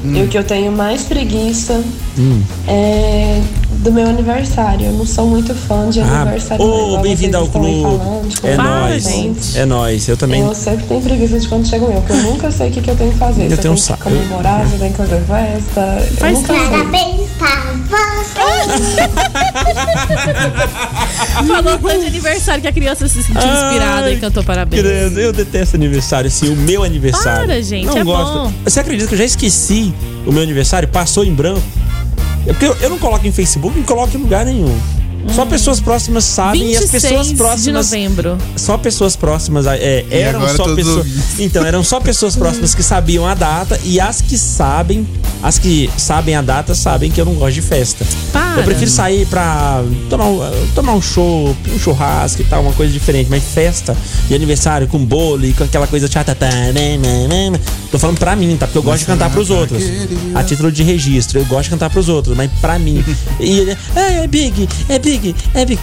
E o que eu tenho mais preguiça Hum. é do meu aniversário. Eu não sou muito fã de Ah, aniversário. ô, igual bem-vindo ao clube. falando, de É nóis. É nóis. Eu também. Eu sempre tenho preguiça de quando chega o meu, porque eu nunca sei o que, que eu tenho que fazer. Eu se tenho um eu saco. tenho que comemorar, se eu tenho que fazer festa. eu Faz nunca sei. Parabéns pra você. Falou tanto de aniversário que a criança se sentiu inspirada e cantou parabéns. Credo, eu detesto aniversário, assim, o meu aniversário. Para, gente, não é gosto. bom. Você acredita que eu já esqueci o meu aniversário? Passou em branco? É porque eu, eu não coloco em Facebook, não coloco em lugar nenhum. Só pessoas próximas sabem e as 26 pessoas de próximas. novembro. Só pessoas próximas é, E eram agora só pessoas. Então, eram só pessoas próximas que sabiam a data e as que sabem, as que sabem a data sabem que eu não gosto de festa. Para. Eu prefiro sair pra tomar um, tomar um show, um churrasco e tal, uma coisa diferente. Mas festa de aniversário com bolo e com aquela coisa chata. tá, né, né, né. Tô falando pra mim, tá? Porque eu gosto de cantar pros outros. A título de registro, eu gosto de cantar pros outros, mas pra mim. E ele, é, é big, é big, é big.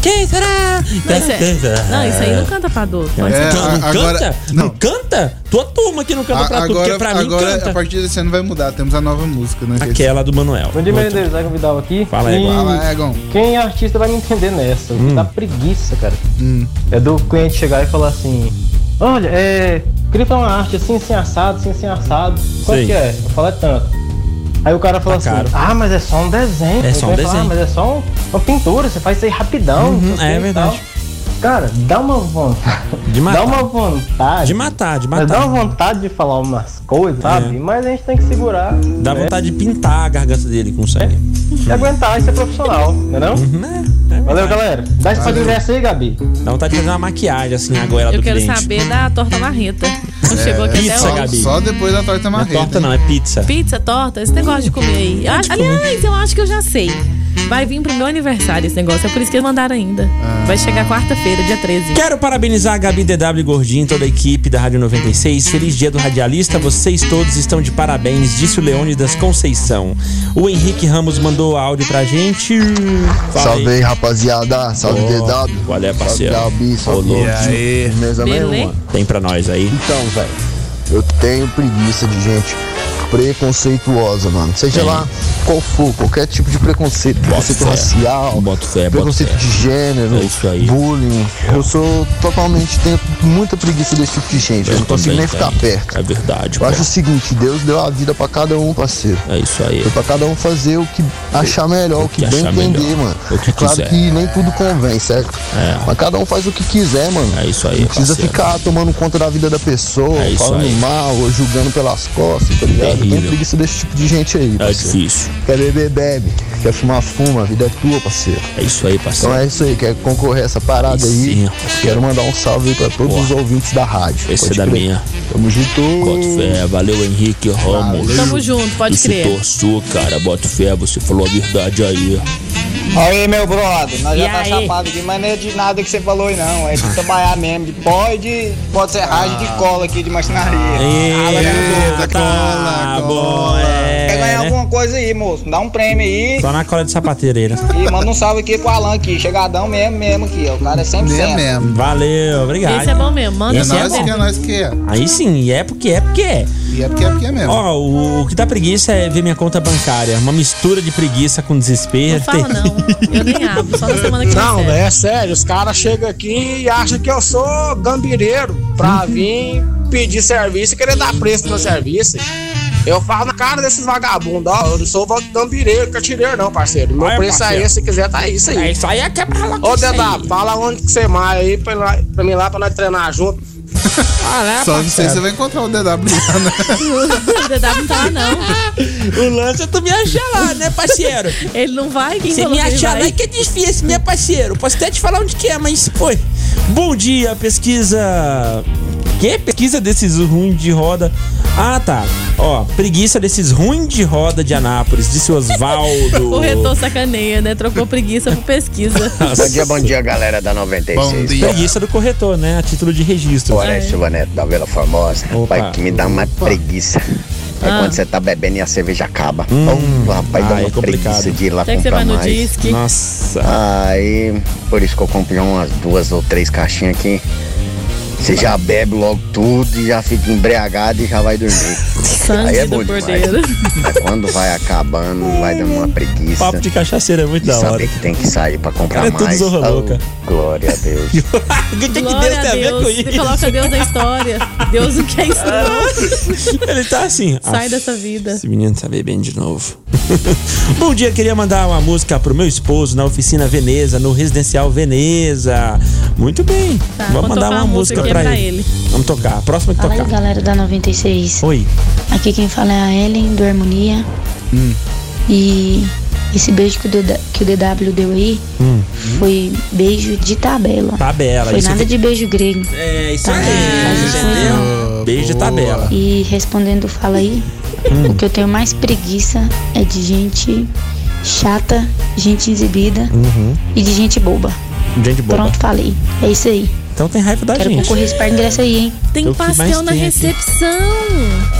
Quem será? Não, isso, Quem será? é, não, isso aí não canta pra dor. Pode É. Não, não a- agora- canta? Não. canta? Tua turma que não canta A- pra tu, porque agora, pra mim agora a canta. partir desse ano vai mudar. Temos a nova música, né? Aquela do Manuel. Bom dia. Merendeiros. Egon Vidal aqui. Fala, E Egon. Fala, Egon. Quem é artista vai me entender nessa. Que dá preguiça, cara. Hum. É do cliente chegar e falar assim: Olha, é. Queria fazer uma arte assim, assim, assado, assim, assim, assado. Quanto Sei. que é? Eu falo, é tanto. Aí o cara fala Tá assim: caro. Ah, mas é só um desenho. É só um desenho. Ah, mas é só um- uma pintura, você faz isso aí rapidão. Uhum, é verdade. tal. Cara, dá uma vontade. De matar. Dá uma vontade. De matar, de matar. dá uma vontade de falar umas coisas, sabe? Mas a gente tem que segurar. Dá né? vontade de pintar a garganta dele com sangue. E aguentar e ser profissional, entendeu? Valeu, galera. Dá esse ingresso aí, Gabi. Dá vontade de fazer uma maquiagem assim agora Eu do quero cliente. saber da torta marreta. Não chegou aqui pizza, até hoje. Gabi. Só depois da torta Não é marreta. torta hein? não, é pizza. Pizza, torta, esse negócio de comer aí. Eu aliás, eu acho que eu já sei. Vai vir pro meu aniversário esse negócio. É por isso que eles mandaram ainda. Vai chegar quarta-feira, dia 13. Quero parabenizar a Gabi DW e Gordinho, toda a equipe da Rádio 96. Feliz dia do radialista, vocês todos estão de parabéns, disse o Leônidas Conceição. O Henrique Ramos mandou áudio pra gente. Fala Salve aí, rapaziada. Salve Ó, DW. Qual é, parceiro? Salve Gabi, salve Beleza. nenhuma. Tem pra nós aí. Então, velho, eu tenho preguiça de gente preconceituosa, mano. Seja Tem. lá qual for, qualquer tipo de preconceito, preconceito fé. racial, fé, preconceito de gênero, É bullying. Eu sou totalmente, tenho muita preguiça desse tipo de gente. Eu, não consigo nem ficar perto. É verdade, Eu pô. acho o seguinte, Deus deu a vida pra cada um, parceiro. É isso aí. Foi pra cada um fazer o que achar melhor, o que, que bem entender, melhor. mano. O que é claro quiser. que nem tudo convém, certo? É. Mas cada um faz o que quiser, mano. É isso aí, Não precisa parceiro. ficar tomando conta da vida da pessoa, É falando aí. mal ou julgando pelas costas, tá ligado? Eu Terrível. tenho preguiça desse tipo de gente aí, É parceiro. difícil. Quer beber, bebe. Quer fumar, fuma. A vida é tua, parceiro. É isso aí, Então parceiro. é isso aí, quer concorrer a essa parada Aí sim. Quero mandar um salve aí pra todos Boa. os ouvintes da rádio. Esse Pode é da crer. minha. Tamo junto. Boto fé. Valeu, Henrique Ramos. Tamo junto, pode Esse crer. torçou, cara. Boto fé, você falou a verdade aí. Aí, meu brother, nós E já tá aí? chapado aqui, mas não é de nada que você falou aí não. É de trabalhar mesmo, de pó e de pode serragem de cola aqui de marcenaria. Eita, tá bom, é. Quer ganhar né? alguma coisa aí, moço? Dá um prêmio aí. Só na cola de sapateiro aí, né? E manda um salve aqui pro Alan aqui, chegadão mesmo, mesmo aqui, ó. O cara é 100%. Valeu, obrigado. Esse é bom mesmo, manda é ver. bom. Que é nós que é. Aí sim, e é porque é porque é. E é porque é porque é mesmo. Ó, o, o que dá preguiça é ver minha conta bancária. Uma mistura de preguiça com desespero. Não fala não. Eu nem abro, só na semana que Não, é sério, os caras chegam aqui e acham que eu sou gambireiro pra vir pedir serviço e querer dar preço no meu serviço. Eu falo na cara desses vagabundos, ó, eu não sou gambireiro, catireiro não, parceiro. Meu Olha, preço parceiro. é esse, se quiser tá isso aí. É isso aí, é quebra logo Ô. Dedá, fala onde que você mais aí pra, lá- pra mim lá pra nós treinar junto. Ah, né, Só não sei se você vai encontrar o DW lá, né? o DW não tá lá, não. O lance é tu me achar lá, né, parceiro? Ele não vai, quem Você me achar lá que é difícil, né, parceiro? Posso até te falar onde que é, mas foi. Bom dia, pesquisa. Que pesquisa desses ruins de roda? Ah, tá. Ó, preguiça desses ruins de roda de Anápolis, disse Osvaldo. O retor sacaneia, né? Trocou preguiça por pesquisa. Nossa. Bom dia, bom dia, galera da 96. Preguiça do corretor, né? A título de registro. Olha, Silva Neto da Vila Formosa. Pai, que me dá uma preguiça. É Ah. quando você tá bebendo e a cerveja acaba. Ô, rapaz, dá ah, uma é preguiça de ir lá Até que você comprar vai no mais. disque. Nossa. Aí, por isso que eu comprei umas duas ou três caixinhas aqui. Você já bebe logo tudo e já fica embriagado e já vai dormir. Sangue Aí é bom demais. Mas quando vai acabando, vai dando uma preguiça. Papo de cachaceira é muito E da hora. saber que tem que sair pra comprar Cara, é tudo mais. zorra Oh, louca. glória a Deus. O que, que Deus Glória tem a ver com Deus. isso? Você coloca Deus na história. Deus não quer isso, não. Ele tá assim. Sai "Ah, dessa vida. Esse menino tá bebendo de novo. Bom dia, queria mandar uma música pro meu esposo na oficina Veneza, no residencial Veneza. Muito bem. Tá, Vamos vou mandar uma música música pra pra ele. ele. Vamos tocar. A próxima que Fala aí, tocar. galera da 96. Oi. Aqui quem fala é a Ellen, do Harmonia. Hum. E esse beijo que o, DW, que o DW deu aí Hum. foi beijo de tabela. Tabela. Foi isso nada que- de beijo grego. É, isso Tá? aí. Isso Entendeu? Beijo de tabela. E respondendo fala aí, Hum. o que eu tenho mais preguiça é de gente chata, gente exibida Uhum. e de gente boba. Gente boa. Pronto, falei. É isso aí. Então tem raiva da Quero gente. concorrer esse par de ingresso aí, hein? Tem É o que mais pastel na tem aqui. recepção.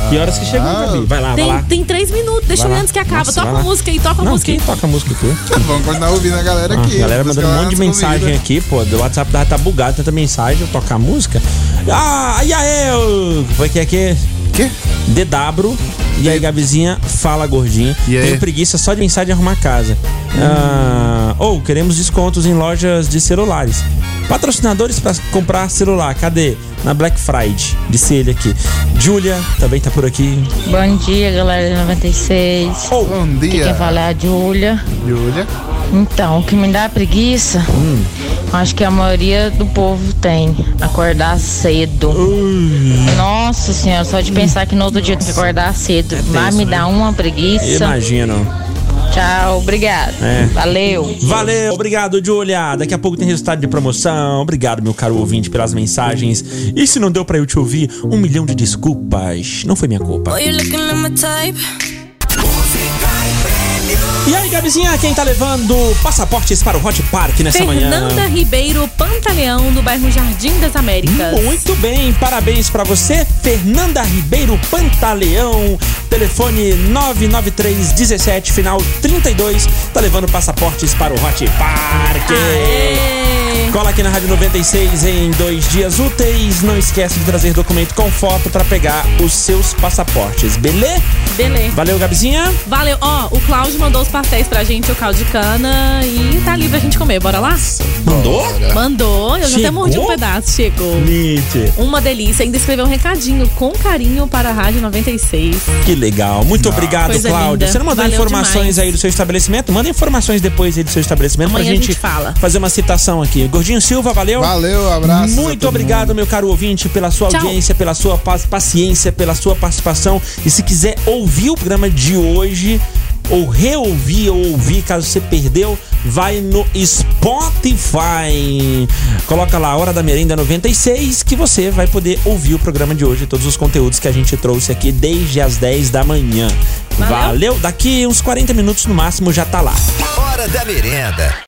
Que horas que chegou, Gabi? Vai lá, tem, vai lá. tem três minutos. Deixa eu lá. antes que acaba. Nossa, toca a música aí, toca a Não, música quem aí. toca a música aqui? Vamos continuar ouvindo a galera Ah, aqui. a galera mandando um monte de mensagem convida. aqui, pô. O WhatsApp da tá bugado, tanta mensagem, eu tocar a música. Ah, e aí, eu... Foi que aqui? Que? DW. E aí, Gabizinha, fala gordinho. E aí? Tenho preguiça só de mensagem de arrumar casa. Ah, ou queremos descontos em lojas de celulares. Patrocinadores pra comprar celular, cadê? Na Black Friday, disse ele aqui. Júlia também tá por aqui. Bom dia, galera da 96. Bom Aqui dia. quem fala é a Júlia. Júlia. Então, o que me dá preguiça, acho que a maioria do povo tem. Acordar cedo. Nossa senhora, só de pensar que no outro dia tem que acordar cedo. vai me dar uma preguiça. Imagino. Tchau, obrigado. É. Valeu. Valeu, obrigado, Julia. Daqui a pouco tem resultado de promoção. Obrigado, meu caro ouvinte, pelas mensagens. E se não deu pra eu te ouvir, um milhão de desculpas. Não foi minha culpa. E aí, Gabizinha, quem tá levando passaportes para o Hot Park nessa manhã? Fernanda Ribeiro Pantaleão, no bairro Jardim das Américas. Muito bem, parabéns pra você, Fernanda Ribeiro Pantaleão. Telefone 993 17 final 32. Tá levando passaportes para o Hot Park. Cola aqui na Rádio 96 em dois dias úteis. Não esquece de trazer documento com foto pra pegar os seus passaportes, beleza? Beleza. Valeu, Gabizinha. Valeu. Ó, o Cláudio mandou os pastéis pra gente, o caldo de cana. E tá ali pra gente comer. Bora lá? Mandou? Mandou. Eu já até Chegou? mordi um pedaço. Chegou. Nietzsche. Uma delícia. Ainda escreveu um recadinho com carinho para a Rádio 96. Que legal. Muito obrigado, Coisa Cláudio. linda. Você não mandou Valeu informações demais. aí do seu estabelecimento? Manda informações depois aí do seu estabelecimento Amanhã pra a gente, gente fala. fazer uma citação aqui. Gordinho Silva, valeu? Valeu, abraço. Muito obrigado, meu caro ouvinte, pela sua Tchau. audiência, pela sua pa- paciência, pela sua participação. E se quiser ouvir o programa de hoje, ou reouvir ou ouvir, caso você perdeu, vai no Spotify. Coloca lá a Hora da Merenda 96 que você vai poder ouvir o programa de hoje, todos os conteúdos que a gente trouxe aqui desde as 10 da manhã. Valeu. Daqui uns 40 minutos no máximo já tá lá. Hora da merenda.